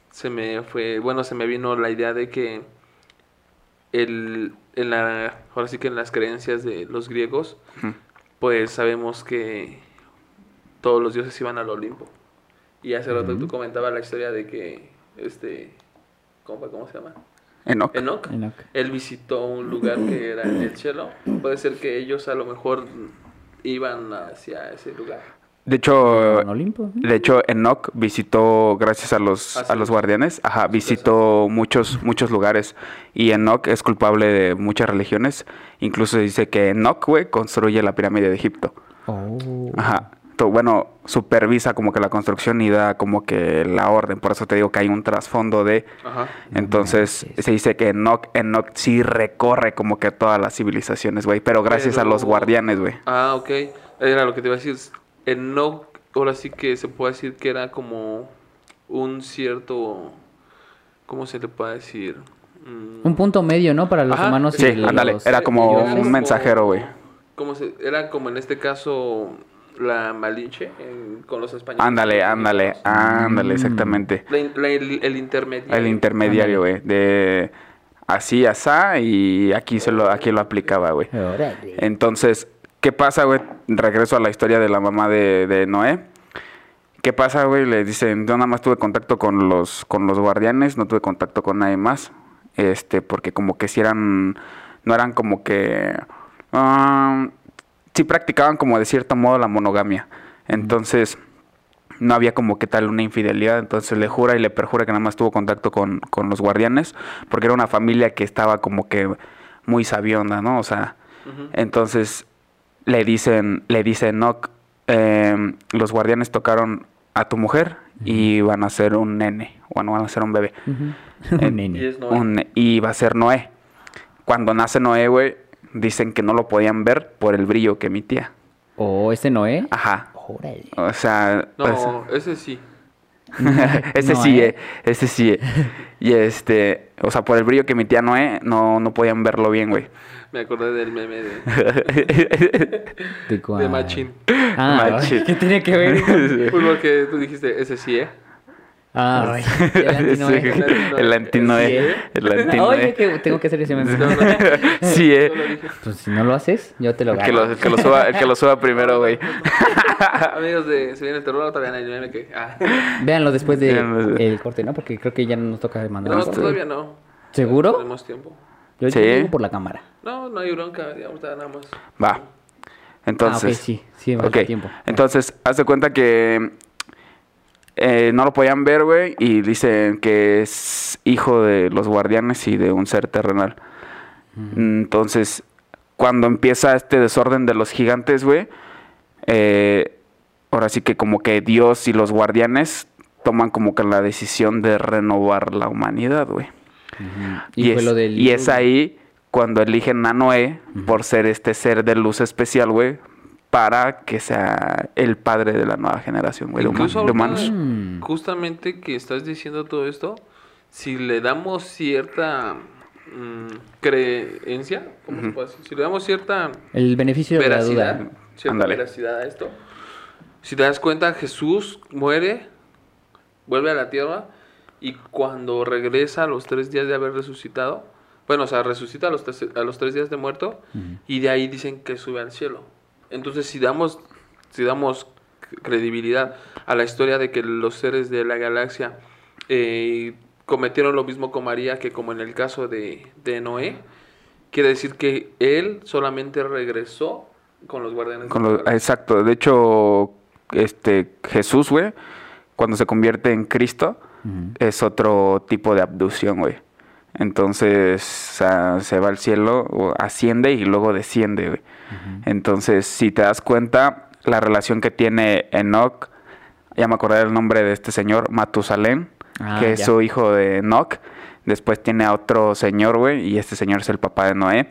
se me fue, bueno, se me vino la idea de que el, en la, ahora sí que en las creencias de los griegos, pues sabemos que todos los dioses iban al Olimpo. Y hace rato tú comentabas la historia de que, este, ¿cómo, fue? ¿cómo se llama? Enoch. Enoch. Enoch. Él visitó un lugar que era en el cielo. Puede ser que ellos a lo mejor iban hacia ese lugar. De hecho, ¿En Olimpo? de hecho, Enoch visitó, gracias a los, Ah, a sí. los guardianes, ajá, visitó muchos, muchos lugares. Y Enoch es culpable de muchas religiones. Incluso se dice que Enoch, güey, construye la pirámide de Egipto. Oh. Ajá. To- Bueno, supervisa como que la construcción y da como que la orden. Por eso te digo que hay un trasfondo de... Ajá. Entonces se dice que Enoch, Enoch sí recorre como que todas las civilizaciones, güey. Pero gracias a los guardianes, güey. Ah, ok. Era lo que te iba a decir. Enoch, ahora sí que se puede decir que era como un cierto. ¿Cómo se le puede decir? Mm, Un punto medio, ¿no? Para los Ajá, humanos Sí, los ándale, era como Era un mensajero, güey. ¿Cómo se, era como en este caso la Malinche en- con los españoles. Ándale, ándale, ándale, Mm. exactamente. La el, el intermediario. El intermediario, güey. De así, asá, y aquí, se lo, aquí lo aplicaba, güey. Entonces, ¿qué pasa, güey? Regreso a la historia de la mamá de, de Noé. ¿Qué pasa, güey? Le dicen, yo nada más tuve contacto con los, con los guardianes, no tuve contacto con nadie más. Este, porque como que si eran, no eran como que, ah, sí practicaban como de cierto modo la monogamia. Entonces, no había como que tal una infidelidad, entonces le jura y le perjura que nada más tuvo contacto con, con los guardianes, porque era una familia que estaba como que muy sabionda, ¿no? O sea, entonces le dicen, le dice Enoch, em, los guardianes tocaron a tu mujer y van a ser un nene, bueno, van a ser un bebé. *laughs* Eh, Un nene. Y. Un- va a ser Noé. Cuando nace Noé, güey, dicen que no lo podían ver por el brillo que emitía. ¿O este Noé? Ajá. Órale. O sea, pues, No, ese sí. *laughs* ese No, sí, ¿eh? eh, ese sí. eh. *laughs* Y este, o sea, por el brillo que emitía Noé, no, no podían verlo bien, güey. Me acordé del meme de, *laughs* ¿De cuál? de Machín. Ah, Machín. ¿qué tiene que ver? *laughs* Pues porque tú dijiste, ese sí, ¿eh? Ah, el antinoé. Sí, el *laughs* ¿eh? El Oye, antinoé. que tengo que hacer ese meme. No, no, Sí, eh. Pues si no lo haces, yo te lo El gano. que lo, el que lo suba, el que lo suba primero, güey. Amigos de Se viene el terror, todavía no hay meme que. Ah. Véanlo después del corte, ¿no? Porque creo que ya no nos toca mandar. No, todavía no. ¿Seguro? Tenemos tiempo. Yo Sí. digo por la cámara. No, no hay bronca, ahorita nada más. Va. Entonces. ah, ok, sí, sí, va Ok, tiempo. entonces, haz de cuenta que eh, no lo podían ver, güey, y dicen que es hijo de los guardianes y de un ser terrenal. Entonces, cuando empieza este desorden de los gigantes, güey, eh, ahora sí que como que Dios y los guardianes toman como que la decisión de renovar la humanidad, güey. Y, fue es, lo del y es ahí cuando eligen a Noé por ser este ser de luz especial, güey, para que sea el padre de la nueva generación, güey, de, humanos. Mm. justamente que estás diciendo todo esto, si le damos cierta mm, creencia, ¿cómo se puede decir? Si le damos cierta El beneficio de la veracidad, duda. cierta veracidad a esto, si te das cuenta, Jesús muere, vuelve a la tierra y cuando regresa a los tres días de haber resucitado, bueno, o sea, resucita a los, tres- a los tres días de muerto y de ahí dicen que sube al cielo. Entonces, si damos, si damos credibilidad a la historia de que los seres de la galaxia eh, cometieron lo mismo con María que como en el caso de, de Noé, quiere decir que él solamente regresó con los guardianes. Con de lo- la galaxia. exacto, de hecho, este Jesús, güey, cuando se convierte en Cristo, Es otro tipo de abducción, güey. Entonces, o sea, se va al cielo, o asciende y luego desciende, güey. Entonces, si te das cuenta, la relación que tiene Enoch, ya me acordé el nombre de este señor, Matusalén, Ah, que es su hijo de Enoch. Después tiene a otro señor, güey, y este señor es el papá de Noé.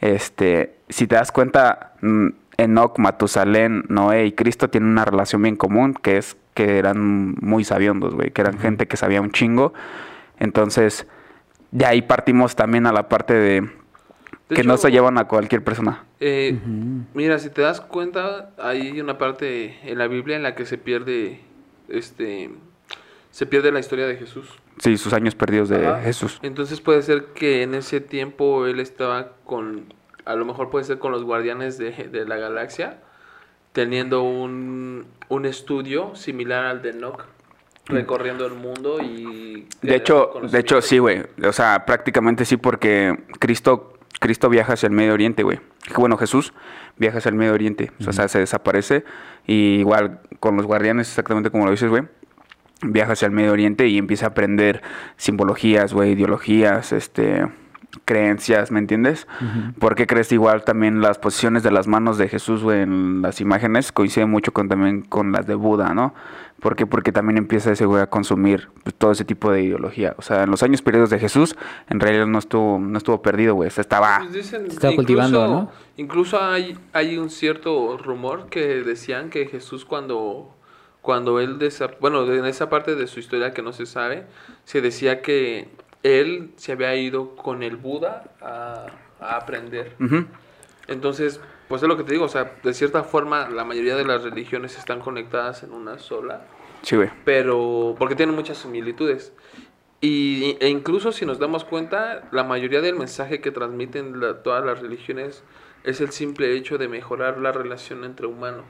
Este, si te das cuenta, mm, Enoch, Matusalén, Noé y Cristo tienen una relación bien común, que es que eran muy sabiondos, güey, que eran gente que sabía un chingo. Entonces, de ahí partimos también a la parte de, De que no se llevan a cualquier persona. Eh. Mira, si te das cuenta, hay una parte en la Biblia en la que se pierde, este, se pierde la historia de Jesús. Sí, sus años perdidos de Ajá. Jesús. Entonces puede ser que en ese tiempo él estaba con, a lo mejor puede ser con los guardianes de, de la galaxia, teniendo un, un estudio similar al de Enoch, recorriendo el mundo y... De hecho, de hecho sí, güey. O sea, prácticamente sí porque Cristo Cristo viaja hacia el Medio Oriente, güey. Bueno, Jesús viaja hacia el Medio Oriente. O sea, se desaparece y igual con los guardianes exactamente como lo dices, güey. Viaja hacia el Medio Oriente y empieza a aprender simbologías, güey, ideologías, este creencias, ¿me entiendes? ¿Por qué crees igual también las posiciones de las manos de Jesús, güey, en las imágenes coinciden mucho con también con las de Buda, ¿no? ¿Por qué? Porque también empieza ese güey a consumir pues, todo ese tipo de ideología. O sea, en los años periodos de Jesús, en realidad no estuvo, no estuvo perdido, güey. O sea, estaba. Pues dicen- Se estaba cultivando, incluso- ¿no? Incluso hay, hay un cierto rumor que decían que Jesús cuando, cuando él, desa- bueno, en esa parte de su historia que no se sabe, se decía que él se había ido con el Buda a, a aprender. Entonces, pues es lo que te digo, o sea, de cierta forma la mayoría de las religiones están conectadas en una sola Sí, güey. pero porque tienen muchas similitudes. Y, e incluso si nos damos cuenta, la mayoría del mensaje que transmiten la- todas las religiones es el simple hecho de mejorar la relación entre humanos.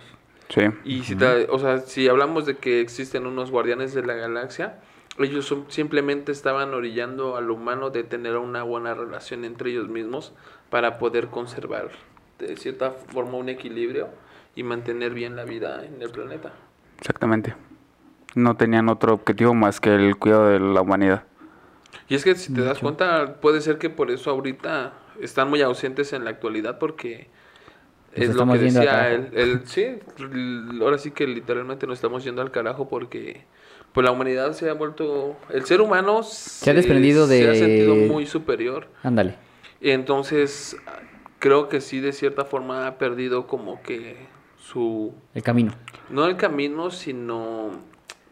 Sí. Y si, te- o sea, si hablamos de que existen unos guardianes de la galaxia, ellos son- simplemente estaban orillando al humano de tener una buena relación entre ellos mismos para poder conservar de cierta forma un equilibrio y mantener bien la vida en el planeta. Exactamente. No tenían otro objetivo más que el cuidado de la humanidad. Y es que si te das cuenta, puede ser que por eso ahorita están muy ausentes en la actualidad porque es lo que decía él, él- sí, ahora sí que literalmente nos estamos yendo al carajo porque pues la humanidad se ha vuelto, el ser humano se, ha desprendido se ha de- sentido muy superior. Ándale. Y entonces creo que sí de cierta forma ha perdido como que su, El camino. no el camino, sino,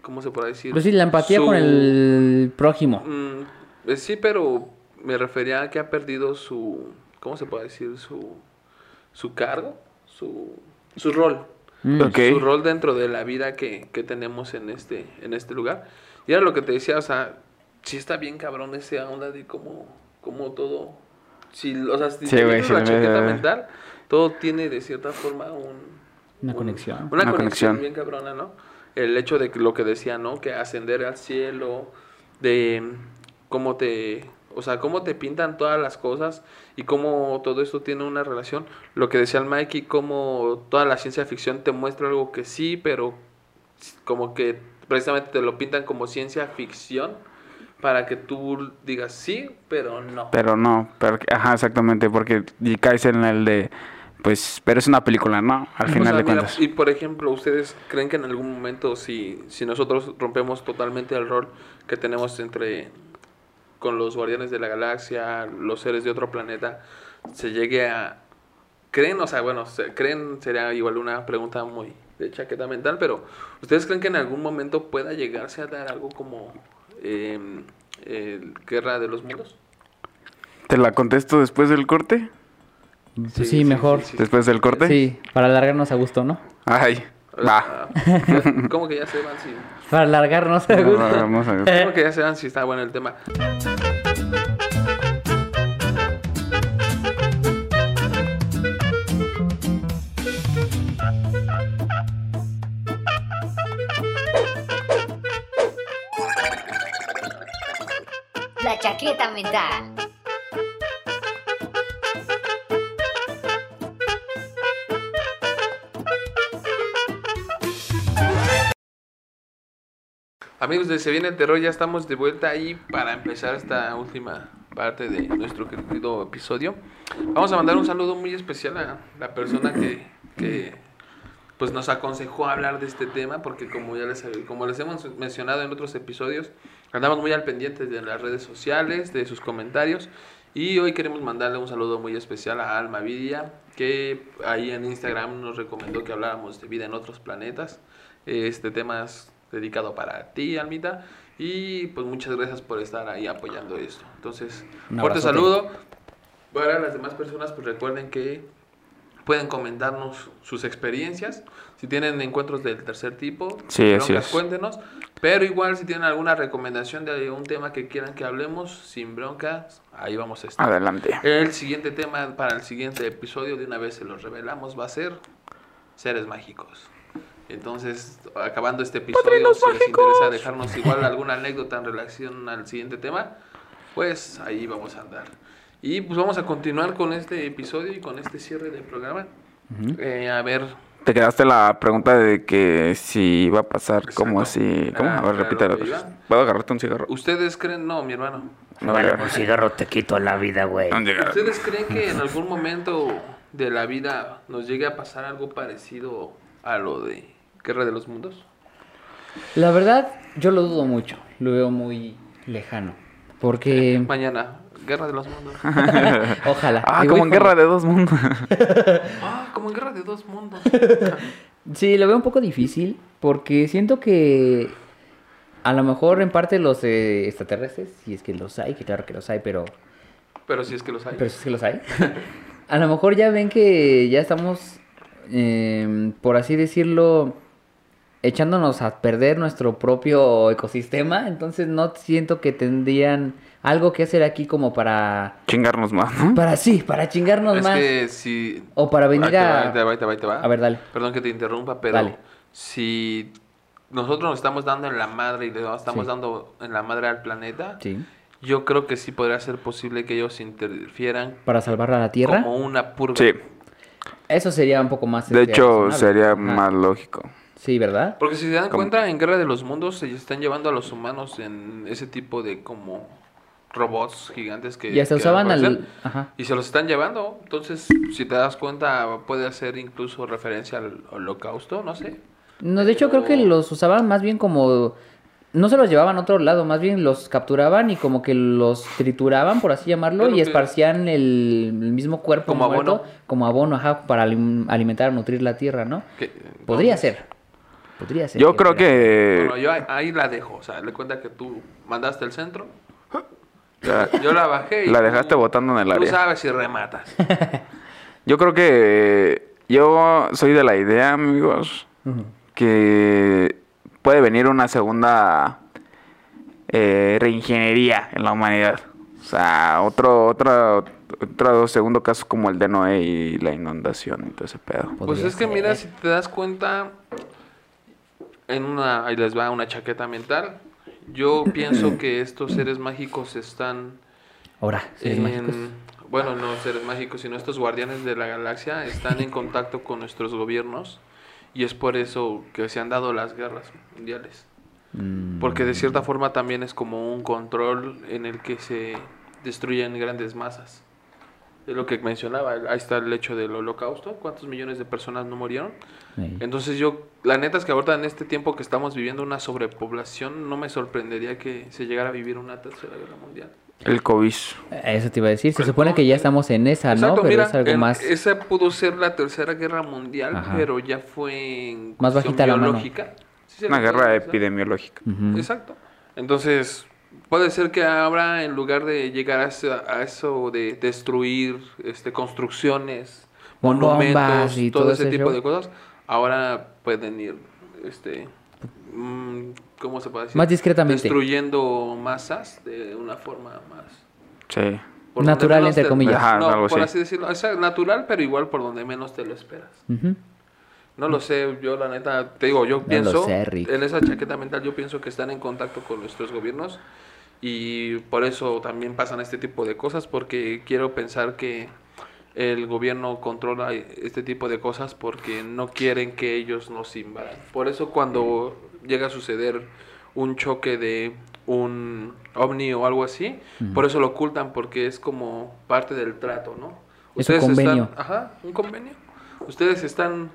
¿cómo se puede decir? Pues sí, la empatía Su- con el prójimo. Mm, eh, sí, pero me refería a que ha perdido su, ¿cómo se puede decir? Su, su cargo, su, su rol. Mm. Su rol dentro de la vida que, que tenemos en este, en este lugar. Y era lo que te decía, o sea, sí está bien cabrón ese onda de cómo, cómo todo, si, o sea, si Sí, la chaqueta mental, todo tiene de cierta forma un... Una un- conexión. Una, Una conexión conexión. bien cabrona, ¿no? El hecho de que lo que decía, ¿no? Que ascender al cielo, de cómo te, o sea, cómo te pintan todas las cosas y cómo todo esto tiene una relación. Lo que decía el Mikey, cómo toda la ciencia ficción te muestra algo que sí, pero como que precisamente te lo pintan como ciencia ficción para que tú digas sí, pero no. Pero no, pero, ajá, exactamente, porque y caes en el de, pues, pero es una película, ¿no? Al O final sea, de mira, cuentas. y por ejemplo, ¿ustedes creen que en algún momento si, si nosotros rompemos totalmente el rol que tenemos entre con los guardianes de la galaxia, los seres de otro planeta, se llegue a creen, o sea, bueno, se- creen sería igual una pregunta muy de chaqueta mental, pero ¿ustedes creen que en algún momento pueda llegarse a dar algo como eh, Guerra de los Mundos? ¿Te la contesto después del corte? Pues Sí, sí, sí, mejor. sí, sí. ¿Después del corte? Sí, para alargarnos a gusto, ¿no? Ay, va. Ah, *laughs* ¿Cómo que ya se van si Para alargarnos a No, gusto. no, *laughs* vamos a ver. ¿Cómo que ya se van si está bueno el tema? La chaqueta mental. Amigos de Se Viene el Terror, ya estamos de vuelta ahí para empezar esta última parte de nuestro querido episodio. Vamos a mandar un saludo muy especial a la persona que, que, pues nos aconsejó hablar de este tema porque como ya les, como les hemos mencionado en otros episodios, andamos muy al pendiente de las redes sociales, de sus comentarios y hoy queremos mandarle un saludo muy especial a Alma Vidia, que ahí en Instagram nos recomendó que habláramos de vida en otros planetas. Este tema es dedicado para ti, Almita. Y pues muchas gracias por estar ahí apoyando esto. Entonces, Un fuerte saludo. Para las demás personas, pues recuerden que pueden comentarnos sus experiencias. Si tienen encuentros del tercer tipo, Sí, broncas, cuéntenos. Pero igual, si tienen alguna recomendación de un tema que quieran que hablemos, sin broncas, ahí vamos a estar. Adelante. El siguiente tema para el siguiente episodio, de una vez se los revelamos, va a ser seres mágicos. Entonces, acabando este episodio, si les interesa dejarnos igual alguna anécdota en relación al siguiente tema, pues ahí vamos a andar. Y pues vamos a continuar con este episodio y con este cierre del programa. Eh, a ver, Te quedaste la pregunta de que si iba a pasar como Exacto. así. ¿Cómo? Ah, A ver, repítelo. ¿Puedo agarrarte un cigarro? ¿ustedes creen? No, mi hermano. No, Vale, ya. un cigarro te quito la vida, güey. ¿Ustedes creen que en algún momento de la vida nos llegue a pasar algo parecido a lo de Guerra de los Mundos? La verdad, yo lo dudo mucho. Lo veo muy lejano. Porque, *laughs* Mañana, Guerra de los Mundos. *laughs* ojalá. Ah, Digo, como en. Guerra de Dos Mundos. *laughs* Ah, como en Guerra de dos Mundos. Sí, lo veo un poco difícil porque siento que a lo mejor en parte los eh, extraterrestres, si es que los hay, que claro que los hay, pero, Pero si es que los hay. pero si es que los hay, a lo mejor ya ven que ya estamos, eh, por así decirlo, echándonos a perder nuestro propio ecosistema, entonces no siento que tendrían algo que hacer aquí como para, Chingarnos más, ¿no? para sí, para chingarnos es más. que si... O para venir Ahí te va, a... ahí te va, ahí te va, ahí te va. A ver, dale. Perdón que te interrumpa, pero Dale. si nosotros nos estamos dando en la madre y le estamos Sí. dando en la madre al planeta, Sí. yo creo que sí podría ser posible que ellos interfieran Para salvar a la Tierra. como una purga. Sí. Eso sería un poco más... De hecho, razonable. sería Ajá. más lógico. Sí, ¿verdad? Porque si se dan ¿Cómo? cuenta, en Guerra de los Mundos se están llevando a los humanos en ese tipo de como robots gigantes que... Y hasta que usaban al... Ajá. Y se los están llevando. Entonces, si te das cuenta, puede hacer incluso referencia al holocausto, no sé. No, de hecho creo que los usaban más bien como... No se los llevaban a otro lado, más bien los capturaban y como que los trituraban, por así llamarlo, y esparcían el, el mismo cuerpo Como muerto abono. como abono, ajá, para alim- alimentar, nutrir la tierra, ¿no? Podría entonces, ser. Podría ser. Yo creo que... Bueno, yo ahí, ahí la dejo. O sea, le cuenta que tú mandaste el centro. *laughs* La, Yo la bajé y la tú- dejaste botando en el Tú área. sabes si rematas. *laughs* Yo creo que... Yo soy de la idea, amigos, que puede venir una segunda eh, reingeniería en la humanidad. O sea, otro, otro, otro segundo caso como el de Noé y la inundación y todo ese pedo. Pues es que mira, si te das cuenta, en una, ahí les va una chaqueta mental. Yo *clears throat* pienso que estos seres mágicos están Ahora, seres en, mágicos. bueno, no seres mágicos, sino estos guardianes de la galaxia están en contacto con nuestros gobiernos y es por eso que se han dado las guerras mundiales. Mm, Porque de cierta forma también es como un control en el que se destruyen grandes masas. Es lo que mencionaba, ahí está el hecho del holocausto, cuántos millones de personas no murieron. sí. Entonces yo, la neta es que ahorita en este tiempo que estamos viviendo una sobrepoblación, no me sorprendería que se llegara a vivir una tercera guerra mundial. El COVID. Eso te iba a decir. Se supone que ya estamos en esa, ¿no? Pero es algo en- más... esa pudo ser la tercera guerra mundial, Ajá. pero ya fue en Más bajita la mano. biológica. Sí Una guerra epidemiológica. Ujú. Exacto. Entonces, puede ser que ahora, en lugar de llegar a eso, a eso de destruir este, construcciones, monumentos, y todo, todo ese ese tipo show. de cosas, ahora pueden ir, este, mm, ¿cómo se puede decir? Más discretamente. Destruyendo masas de una forma más... Sí. por Natural, entre te- comillas. Ajá, no, algo por así. así decirlo. Sea, natural, pero igual por donde menos te lo esperas. No lo sé, yo la neta, te digo, yo pienso, sé, Rick. en esa chaqueta mental yo pienso que están en contacto con nuestros gobiernos y por eso también pasan este tipo de cosas, porque quiero pensar que el gobierno controla este tipo de cosas porque no quieren que ellos nos invadan. Por eso cuando llega a suceder un choque de un ovni o algo así, por eso lo ocultan porque es como parte del trato, ¿no? Es un convenio. Están, ajá, un convenio. Ustedes están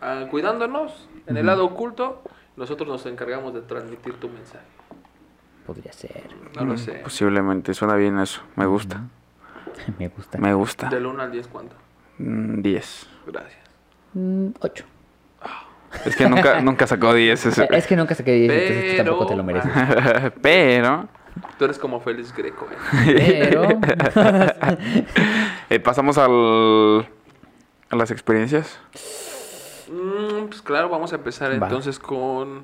ah, cuidándonos en el lado oculto. Nosotros nos encargamos de transmitir tu mensaje. Podría ser. No lo sé. Posiblemente, suena bien eso. Me gusta. *laughs* Me gusta. Me gusta. Del 1 al 10, ¿cuánto? Mm, 10. Gracias. Mm, ocho. Es que nunca, *laughs* nunca sacó 10 ese. Eh, Es que nunca saqué 10, entonces tú tampoco te lo Pero- mereces. *laughs* Pero Tú eres como Félix Greco, ¿eh? Pero. eh, pasamos al a las experiencias. Mm, pues claro, vamos a empezar Va. entonces con...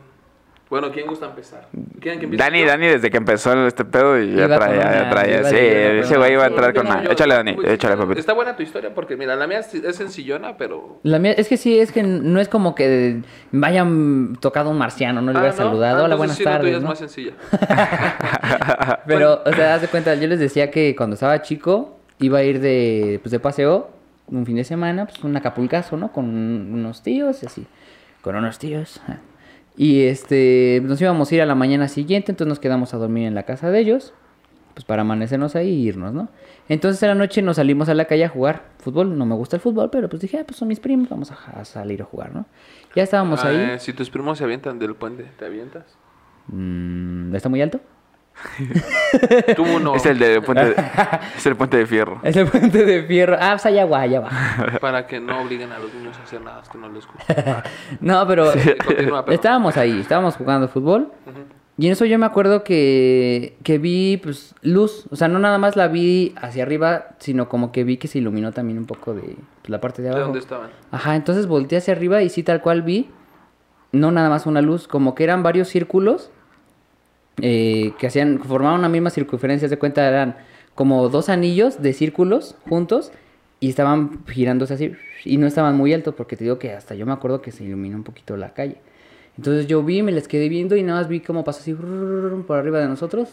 Bueno, ¿quién gusta empezar? ¿Quieren que empiece Dani, yo? Dani desde que empezó este pedo y ya Iba traía, ya traía. Sí, ese güey iba a entrar con yo- Échale Dani, pues, échale papito. Está buena tu historia porque, mira, la mía es, es sencillona, pero... La mía, es que sí, es que no es como que me hayan tocado un marciano, no le Ah, saludado. Ah, Hola, buenas sí, la tardes. es ¿no? más sencilla. *laughs* *laughs* Pero, o sea, haz de cuenta, yo les decía que cuando estaba chico iba a ir de, pues, de paseo un fin de semana, pues un acapulcazo, ¿no? Con unos tíos y así. Con unos tíos. Y este, nos íbamos a ir a la mañana siguiente, entonces nos quedamos a dormir en la casa de ellos, pues para amanecernos ahí y irnos, ¿no? Entonces en la noche nos salimos a la calle a jugar fútbol. No me gusta el fútbol, pero pues dije, ah, pues son mis primos, vamos a, a salir a jugar, ¿no? Ya estábamos Ah, ahí. eh, si tus primos se avientan del puente, ¿te avientas? Mm, ¿Está muy alto? *laughs* Tú no. Es el de puente de, *laughs* es el puente de fierro. Es el puente de fierro. Ah, pues allá va, allá va. *laughs* Para que no obliguen a los niños a hacer nada que no les gusta. No, pero Continúa, estábamos ahí, estábamos jugando fútbol. Y en eso yo me acuerdo que, que vi pues luz, o sea, no nada más la vi hacia arriba, sino como que vi que se iluminó también un poco de pues, la parte de ¿De abajo. dónde estaban? Ajá, entonces volteé hacia arriba y sí tal cual vi, no nada más una luz, como que eran varios círculos eh, que hacían, formaban una misma circunferencia, de cuenta eran como dos anillos de círculos juntos y estaban girándose así y no estaban muy altos porque te digo que hasta yo me acuerdo que se iluminó un poquito la calle. Entonces yo vi, me les quedé viendo y nada más vi cómo pasó así por arriba de nosotros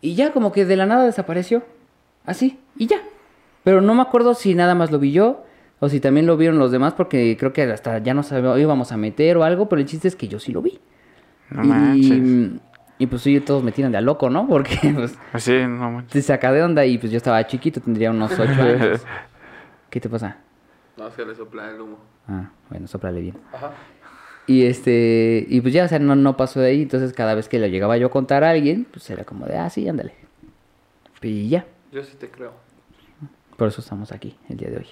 y ya como que de la nada desapareció, así y ya. Pero no me acuerdo si nada más lo vi yo o si también lo vieron los demás porque creo que hasta ya nos íbamos a meter o algo, pero el chiste es que yo sí lo vi. No y. y pues sí, todos me tiran de a loco, ¿no? Porque *laughs* pues Sí, no manches. te saca de onda y pues yo estaba chiquito, tendría unos 8 *laughs* años. ¿Qué te pasa? No, es que le sopla el humo. Ah, bueno, soplale bien. Ajá. Y este, y pues ya, o sea, no, no pasó de ahí, entonces cada vez que lo llegaba yo a contar a alguien, pues era como de, ah, sí, ándale. Y ya, Yo sí te creo. por eso estamos aquí el día de hoy.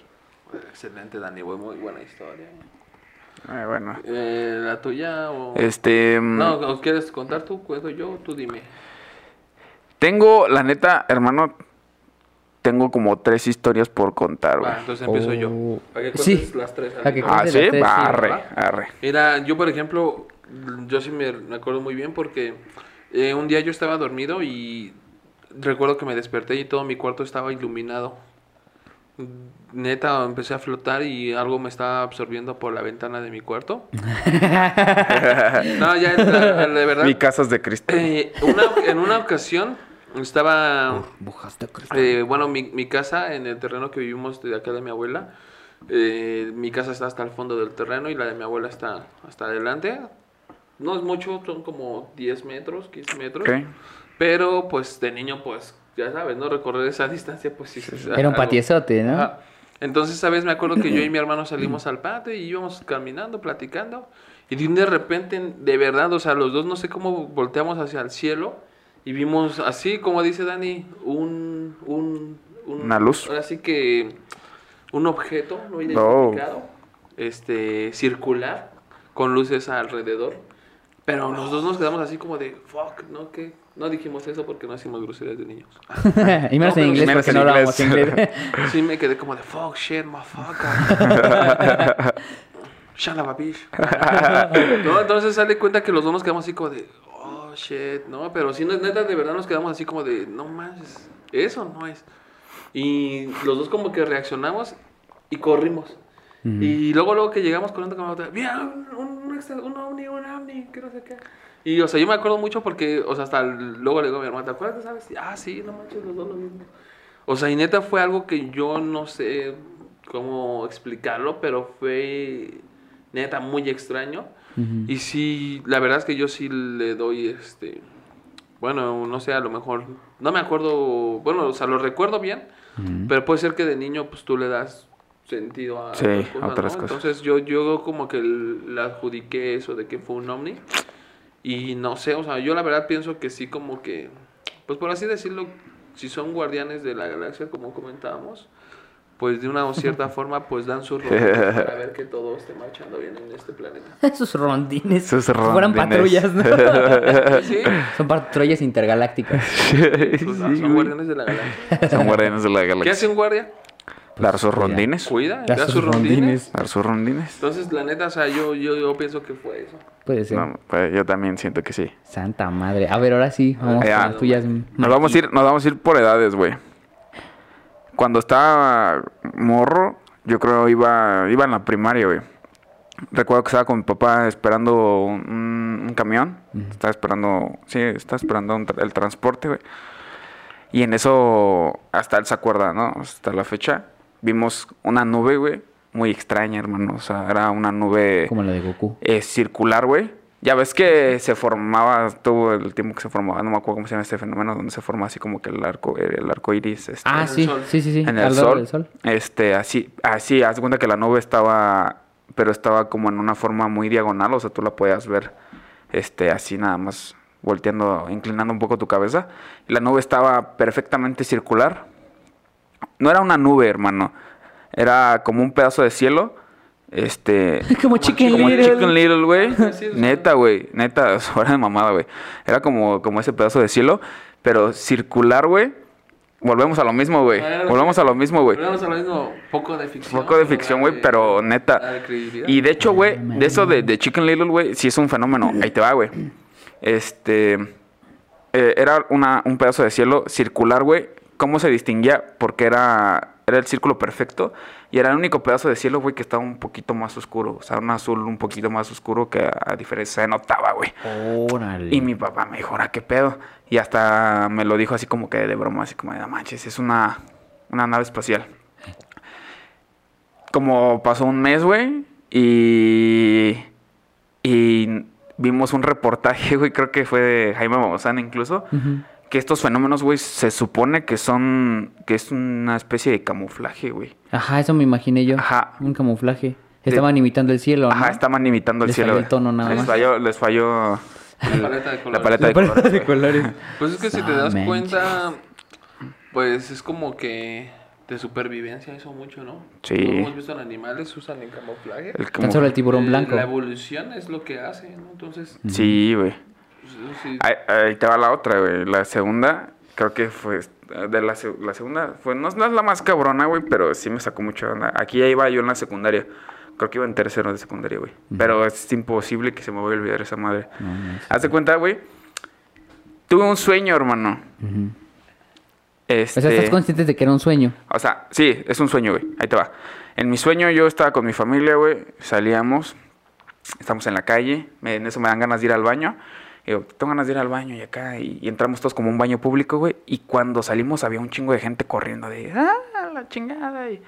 Excelente, Dani, muy buena historia. Ay, bueno. Eh, ¿La tuya o...? Este. mm, No, ¿o ¿quieres contar tú? ¿Cuento yo? Tú dime. Tengo, la neta, hermano. Tengo como tres historias por contar, güey. Va, entonces empiezo yo. Oh. Para que Sí. cuentes las tres. Para que. Ah, sí, las tres, va, sí, arre, ¿verdad? arre. Mira, yo por ejemplo, yo sí me, me acuerdo muy bien porque eh, un día yo estaba dormido y recuerdo que me desperté y todo mi cuarto estaba iluminado. Neta, empecé a flotar y algo me estaba absorbiendo por la ventana de mi cuarto. *laughs* no, ya, la- la- de verdad. Mi casa es de cristal. Eh, una- en una ocasión estaba, Bujas de cristal. eh, bueno, mi, mi casa en el terreno que vivimos de acá de mi abuela, eh, mi casa está hasta el fondo del terreno y la de mi abuela está hasta adelante. No es mucho, son como 10 metros, 15 metros. Pero pues de niño, pues ya sabes, ¿no? Recorrer esa distancia, pues sí. Era un algo- patiezote, ¿no? Ajá. Entonces, ¿sabes? Me acuerdo que yo y mi hermano *clears throat* salimos al patio y íbamos caminando, platicando. Y de un repente, de verdad, o sea, los dos no sé cómo volteamos hacia el cielo y vimos así, como dice Dani, un... un, un- Una luz. Ahora sí que un objeto no Oh. identificado, este, circular, con luces alrededor. Pero los dos nos quedamos así como de, fuck, ¿no? ¿Qué? No dijimos eso porque no hacíamos groserías de niños. *laughs* y menos No, en inglés menos porque en no inglés. inglés. *laughs* Sí, me quedé como de fuck shit, motherfucker. *laughs* Bitch. no, entonces sale cuenta que los dos nos quedamos así como de oh shit, no, pero sí, neta, de verdad nos quedamos así como de no más, eso no es. Y los dos como que reaccionamos y corrimos. Y luego, luego que llegamos corriendo con la otra, mira, un, un, extra- un ovni, un ovni, que no sé qué. Y, o sea, yo me acuerdo mucho porque, o sea, hasta luego le digo a mi hermana, ¿te acuerdas, sabes? Ah, sí, no manches, los dos lo mismo. O sea, y neta fue algo que yo no sé cómo explicarlo, pero fue neta muy extraño. Y sí, la verdad es que yo sí le doy este. Bueno, no sé, a lo mejor. No me acuerdo. Bueno, o sea, lo recuerdo bien. Pero puede ser que de niño, pues tú le das sentido a Sí, otras a otras ¿no? cosas. Entonces yo, yo como que le adjudiqué eso de que fue un ovni. Y no sé, o sea, yo la verdad pienso que sí como que, pues por así decirlo, si son guardianes de la galaxia, como comentábamos, pues de una o cierta *laughs* forma, pues dan sus *laughs* rondines para ver que todo esté marchando bien en este planeta. *laughs* Sus rondines. Sus Si Fueran rondines. patrullas, ¿no? Sí, Son patrullas intergalácticas. pues, Sí, son güey. guardianes de la galaxia. Son guardianes de la ¿Qué galaxia. hace un guardia? Dar sus rondines. Cuida, Da da sus sus rondines. rondines. Dar sus rondines. Entonces, la neta, o sea, yo, yo, yo pienso que fue eso. Puede ser. No, pues, yo también siento que sí. Santa madre. A ver, ahora sí. Vamos Ya. con las tuyas. Nos vamos a ir, nos vamos a ir por edades, güey. Cuando estaba morro, yo creo iba, iba en la primaria, güey. Recuerdo que estaba con mi papá esperando un, un camión. Estaba esperando, sí, estaba esperando un el transporte, güey. Y en eso, hasta él se acuerda, ¿no? Hasta la fecha, vimos una nube, güey, muy extraña, hermano. O sea, era una nube Como la de Goku. eh, circular, güey. Ya ves que se formaba todo el tiempo que se formaba, no me acuerdo cómo se llama este fenómeno, donde se forma así como que el arco, el arco iris. este, Ah, el sí, sol. sí, sí, sí. en el Al sol, del sol. Este, así, así, haz de cuenta que la nube estaba, pero estaba como en una forma muy diagonal, o sea, tú la podías ver, este, así nada más, volteando, inclinando un poco tu cabeza. La nube estaba perfectamente circular. No era una nube, hermano, era como un pedazo de cielo, este, *laughs* Como Chicken como Little. Chicken Little, güey. *laughs* Neta, güey. Neta, *laughs* fuera de mamada, güey. Era como, como ese pedazo de cielo, pero circular, güey. Volvemos a lo mismo, güey. Volvemos a lo mismo, güey. Volvemos a lo mismo, poco de ficción. Poco de ficción, güey, pero neta. Y de hecho, güey, de eso de, de Chicken Little, güey, sí es un fenómeno. Ahí te va, güey. Este. eh, era una, un pedazo de cielo circular, güey. ¿Cómo se distinguía? Porque era, era el círculo perfecto. Y era el único pedazo de cielo, güey, que estaba un poquito más oscuro. O sea, un azul un poquito más oscuro que a, a diferencia se notaba, güey. Órale. Y mi papá me dijo, ¿ahora qué pedo? Y hasta me lo dijo así como que de broma, así como de, no manches, es una, una nave espacial. Como pasó un mes, güey, y, y vimos un reportaje, *laughs* güey, creo que fue de Jaime Maussan incluso, Ujú. Que estos fenómenos, güey, se supone que son, que es una especie de camuflaje, güey. Ajá, eso me imaginé yo. Ajá. Un camuflaje. Estaban imitando el cielo, ¿no? Ajá, estaban imitando el Les cielo. falló el tono nada les más. Falló, les falló La paleta de colores. la paleta La de paleta colores, de güey. colores. *laughs* Pues es que si te Ah, das manches. cuenta, pues es como que de supervivencia eso mucho, ¿no? Sí. Como hemos visto en animales, usan el camuflaje. El Tan solo el tiburón Eh, blanco. La evolución es lo que hace, ¿no? Entonces, Sí, güey. Sí, Ahí, ahí te va la otra, güey. La segunda, creo que fue. De la, se- la segunda, fue, no, es- no es la más cabrona, güey, pero sí me sacó mucho. onda. Aquí ya iba yo en la secundaria. Creo que iba en tercero de secundaria, güey. Pero es imposible que se me vaya a olvidar esa madre. Haz de cuenta, güey. Tuve un sueño, hermano. Este, O sea, ¿estás consciente de que era un sueño? o sea, sí, es un sueño, güey. Ahí te va. En mi sueño yo estaba con mi familia, güey. Salíamos. Estamos en la calle. me- en eso me dan ganas de ir al baño. Digo, tengo ganas de ir al baño y acá. Y, y entramos todos como un baño público, güey. Y cuando salimos había un chingo de gente corriendo de... ¡Ah, la chingada! Y,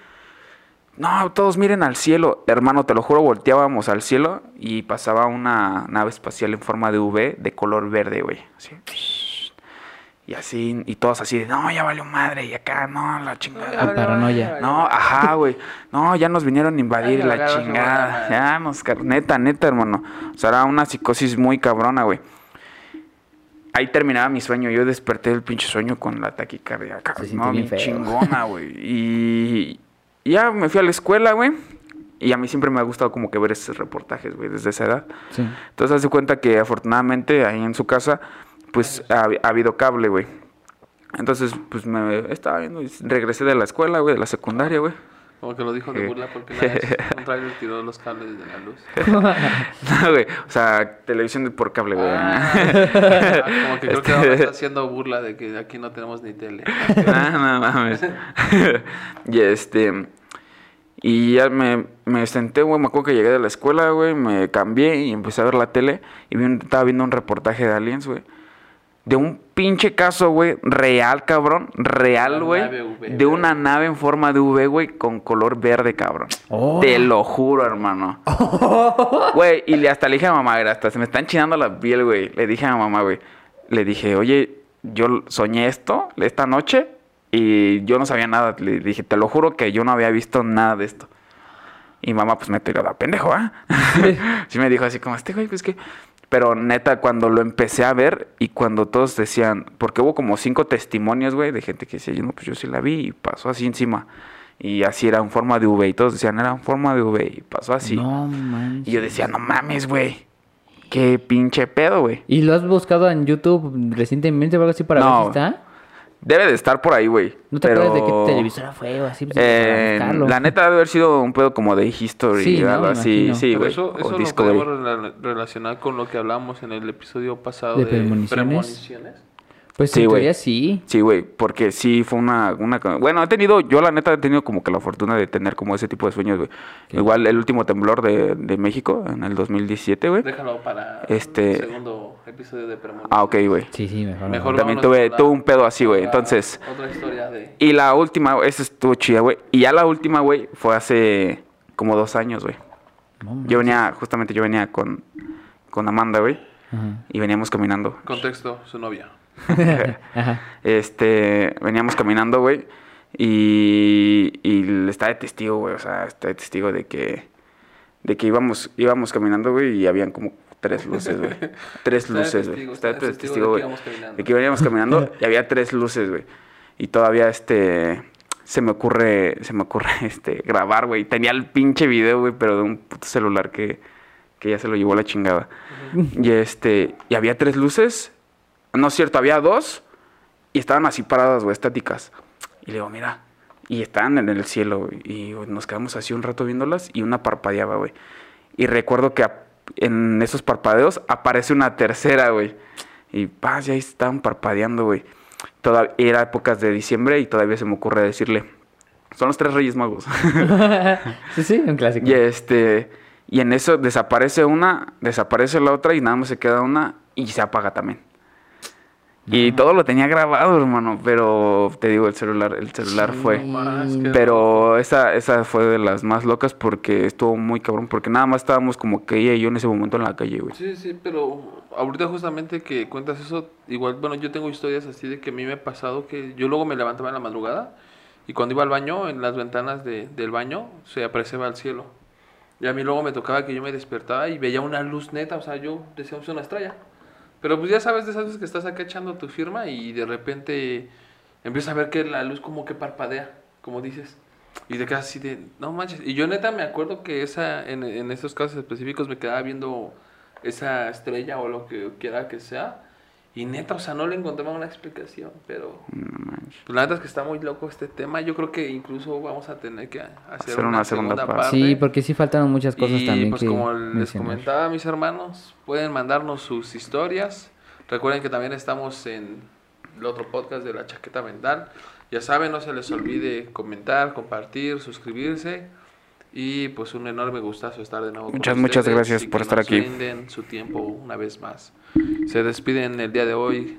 no, todos miren al cielo. Hermano, te lo juro, volteábamos al cielo y pasaba una nave espacial en forma de V de color verde, güey. Así. Y así, y todos así de, no, ya valió madre, y acá, no, la chingada. La paranoia. No, ajá, güey. No, ya nos vinieron a invadir Ay, la la chingada. Ya nos, neta, neta, hermano. O sea, era una psicosis muy cabrona, güey. Ahí terminaba mi sueño. Yo desperté del pinche sueño con la taquicardia. Se no, bien chingona, güey. Y ya me fui a la escuela, güey. Y a mí siempre me ha gustado como que ver esos reportajes, güey, desde esa edad. Sí. Entonces, haz de cuenta que afortunadamente ahí en su casa, pues ha, ha habido cable, güey. Entonces, pues me estaba viendo y regresé de la escuela, güey, de la secundaria, güey. Como que lo dijo de burla porque una vez *laughs* un trailer tiró los cables de la luz. *laughs* No, güey. O sea, televisión por cable, güey. Ah, *laughs* como que creo que Este- ahora está haciendo burla de que aquí no tenemos ni tele. Ah, no mames. y este. Y ya me, me senté, güey. Me acuerdo que llegué de la escuela, güey. Me cambié y empecé a ver la tele. Y vi un- estaba viendo un reportaje de aliens, güey. De un pinche caso, güey. Real, cabrón. Real, güey. De una nave en forma de V, güey. Con color verde, cabrón. Oh. Te lo juro, hermano. *laughs* Güey, y le- hasta le dije a mamá, güey, hasta se me está enchinando la piel, güey. Le dije a mamá, güey. Le dije, oye, yo soñé esto esta noche Y yo no sabía nada. Le dije, te lo juro que yo no había visto nada de esto. Y mamá, pues me tiró de pendejo, ¿ah? *laughs* *laughs* sí me dijo así como, este güey, pues que. Pero neta, cuando lo empecé a ver y cuando todos decían, porque hubo como cinco testimonios, güey, de gente que decía, yo no, pues yo sí la vi y pasó así encima. Y así era en forma de V. Y todos decían, era en forma de V. Y pasó así. No manches. Y yo decía, no mames, güey. Qué pinche pedo, güey. ¿Y lo has buscado en YouTube recientemente o algo así para ver si está? Debe de estar por ahí, güey. ¿No te Pero, acuerdas de qué televisora fue o así? Pues, eh, la neta debe haber sido un pedo como de History Sí, o ¿no? algo Me así. Sí, güey. eso, o eso lo podemos rela- relacionar con lo que hablamos en el episodio pasado ¿De de, premoniciones? premoniciones. Pues Sí, en güey. teoría sí. Sí, güey, porque sí fue una, una... Bueno, he tenido, yo la neta he tenido como que la fortuna de tener como ese tipo de sueños, güey. Igual el último temblor de, de México en el 2017, güey. Déjalo para Este- el segundo episodio de premoniciones. Ah, ok, güey. Sí, sí, mejor. Mejor También tuve- tuve un pedo así, güey, entonces- Otra historia de... Y la última, esa estuvo chida, güey. Y ya la última, güey, fue hace como dos años, güey. No, Yo venía, justamente yo venía con, con Amanda, güey. Y veníamos caminando. Contexto, su novia. *laughs* Ajá. Este, veníamos caminando, güey. Y, y está de testigo, güey. O sea, está de testigo de que, de que íbamos, íbamos caminando, güey, y habían como tres luces, güey. *laughs* Tres Está de luces, güey. Está de está de testigo, de güey. que íbamos caminando. De que veníamos caminando *laughs* y había tres luces, güey. Y todavía, este, se me ocurre, se me ocurre, este, grabar, güey. Tenía el pinche video, güey, pero de un puto celular que, que ya se lo llevó la chingada. Y este, y había tres luces. No es cierto, había dos. Y estaban así paradas, güey, estáticas. Y le digo, mira. Y estaban en el cielo, güey. Y güey, nos quedamos así un rato viéndolas y una parpadeaba, güey. Y recuerdo que en esos parpadeos aparece una tercera, güey. Y paz, ya estaban parpadeando, güey. Era épocas de diciembre y todavía se me ocurre decirle. Son los tres reyes magos. *laughs* sí, sí, un clásico. y este. Y en eso desaparece una, desaparece la otra y nada más se queda una y se apaga también. Y todo lo tenía grabado, hermano, pero te digo, el celular, el celular fue. Más que- Pero esa, esa fue de las más locas porque estuvo muy cabrón, porque nada más estábamos como que ella y yo en ese momento en la calle, güey. Sí, sí, pero ahorita justamente que cuentas eso, igual, bueno, yo tengo historias así de que a mí me ha pasado que yo luego me levantaba en la madrugada y cuando iba al baño, en las ventanas de- del baño, se apreciaba el cielo. Y a mí luego me tocaba que yo me despertaba y veía una luz neta, o sea, yo decía, es una estrella. Pero pues ya sabes de esas veces que estás acá echando tu firma y de repente empiezas a ver que la luz como que parpadea, como dices. Y te quedas así de, no manches. Y yo neta me acuerdo que esa, en, en estos casos específicos me quedaba viendo esa estrella o lo que quiera que sea. Y neta, o sea, no le encontraba una explicación, pero... Pues la neta es que está muy loco este tema. Yo creo que incluso vamos a tener que hacer, Hacer una, una segunda, segunda parte. parte. Sí, porque sí faltaron muchas cosas y también pues que como les comentaba mis hermanos, pueden mandarnos sus historias. Recuerden que también estamos en el otro podcast de la chaqueta mental. Ya saben, no se les olvide comentar, compartir, suscribirse. Y pues un enorme gustazo estar de nuevo con Muchas, muchas ustedes gracias y por que estar nos aquí. su tiempo una vez más. Se despiden el día de hoy.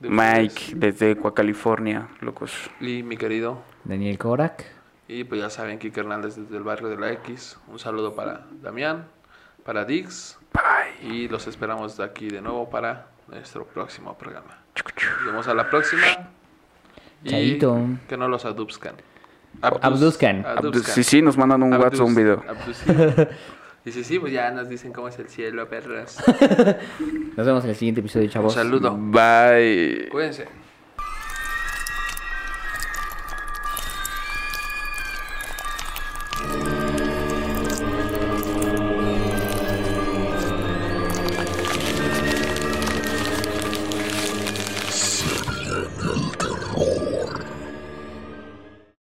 de Mike, ustedes desde California, locos. Y mi querido. Daniel Korak. Y pues ya saben, Kike Hernández desde el barrio de la X. Un saludo para Damián, para Dix. Bye. Y los esperamos de aquí de nuevo para nuestro próximo programa. Nos vemos a la próxima. Y Chaito. que no los aduzcan. Abduzcan. Abdu- Sí, sí, nos mandan un WhatsApp un video. *laughs* Y sí, sí, pues ya nos dicen cómo es el cielo, perras. *laughs* Nos vemos en el siguiente episodio, Un chavos. saludo. Bye. Cuídense.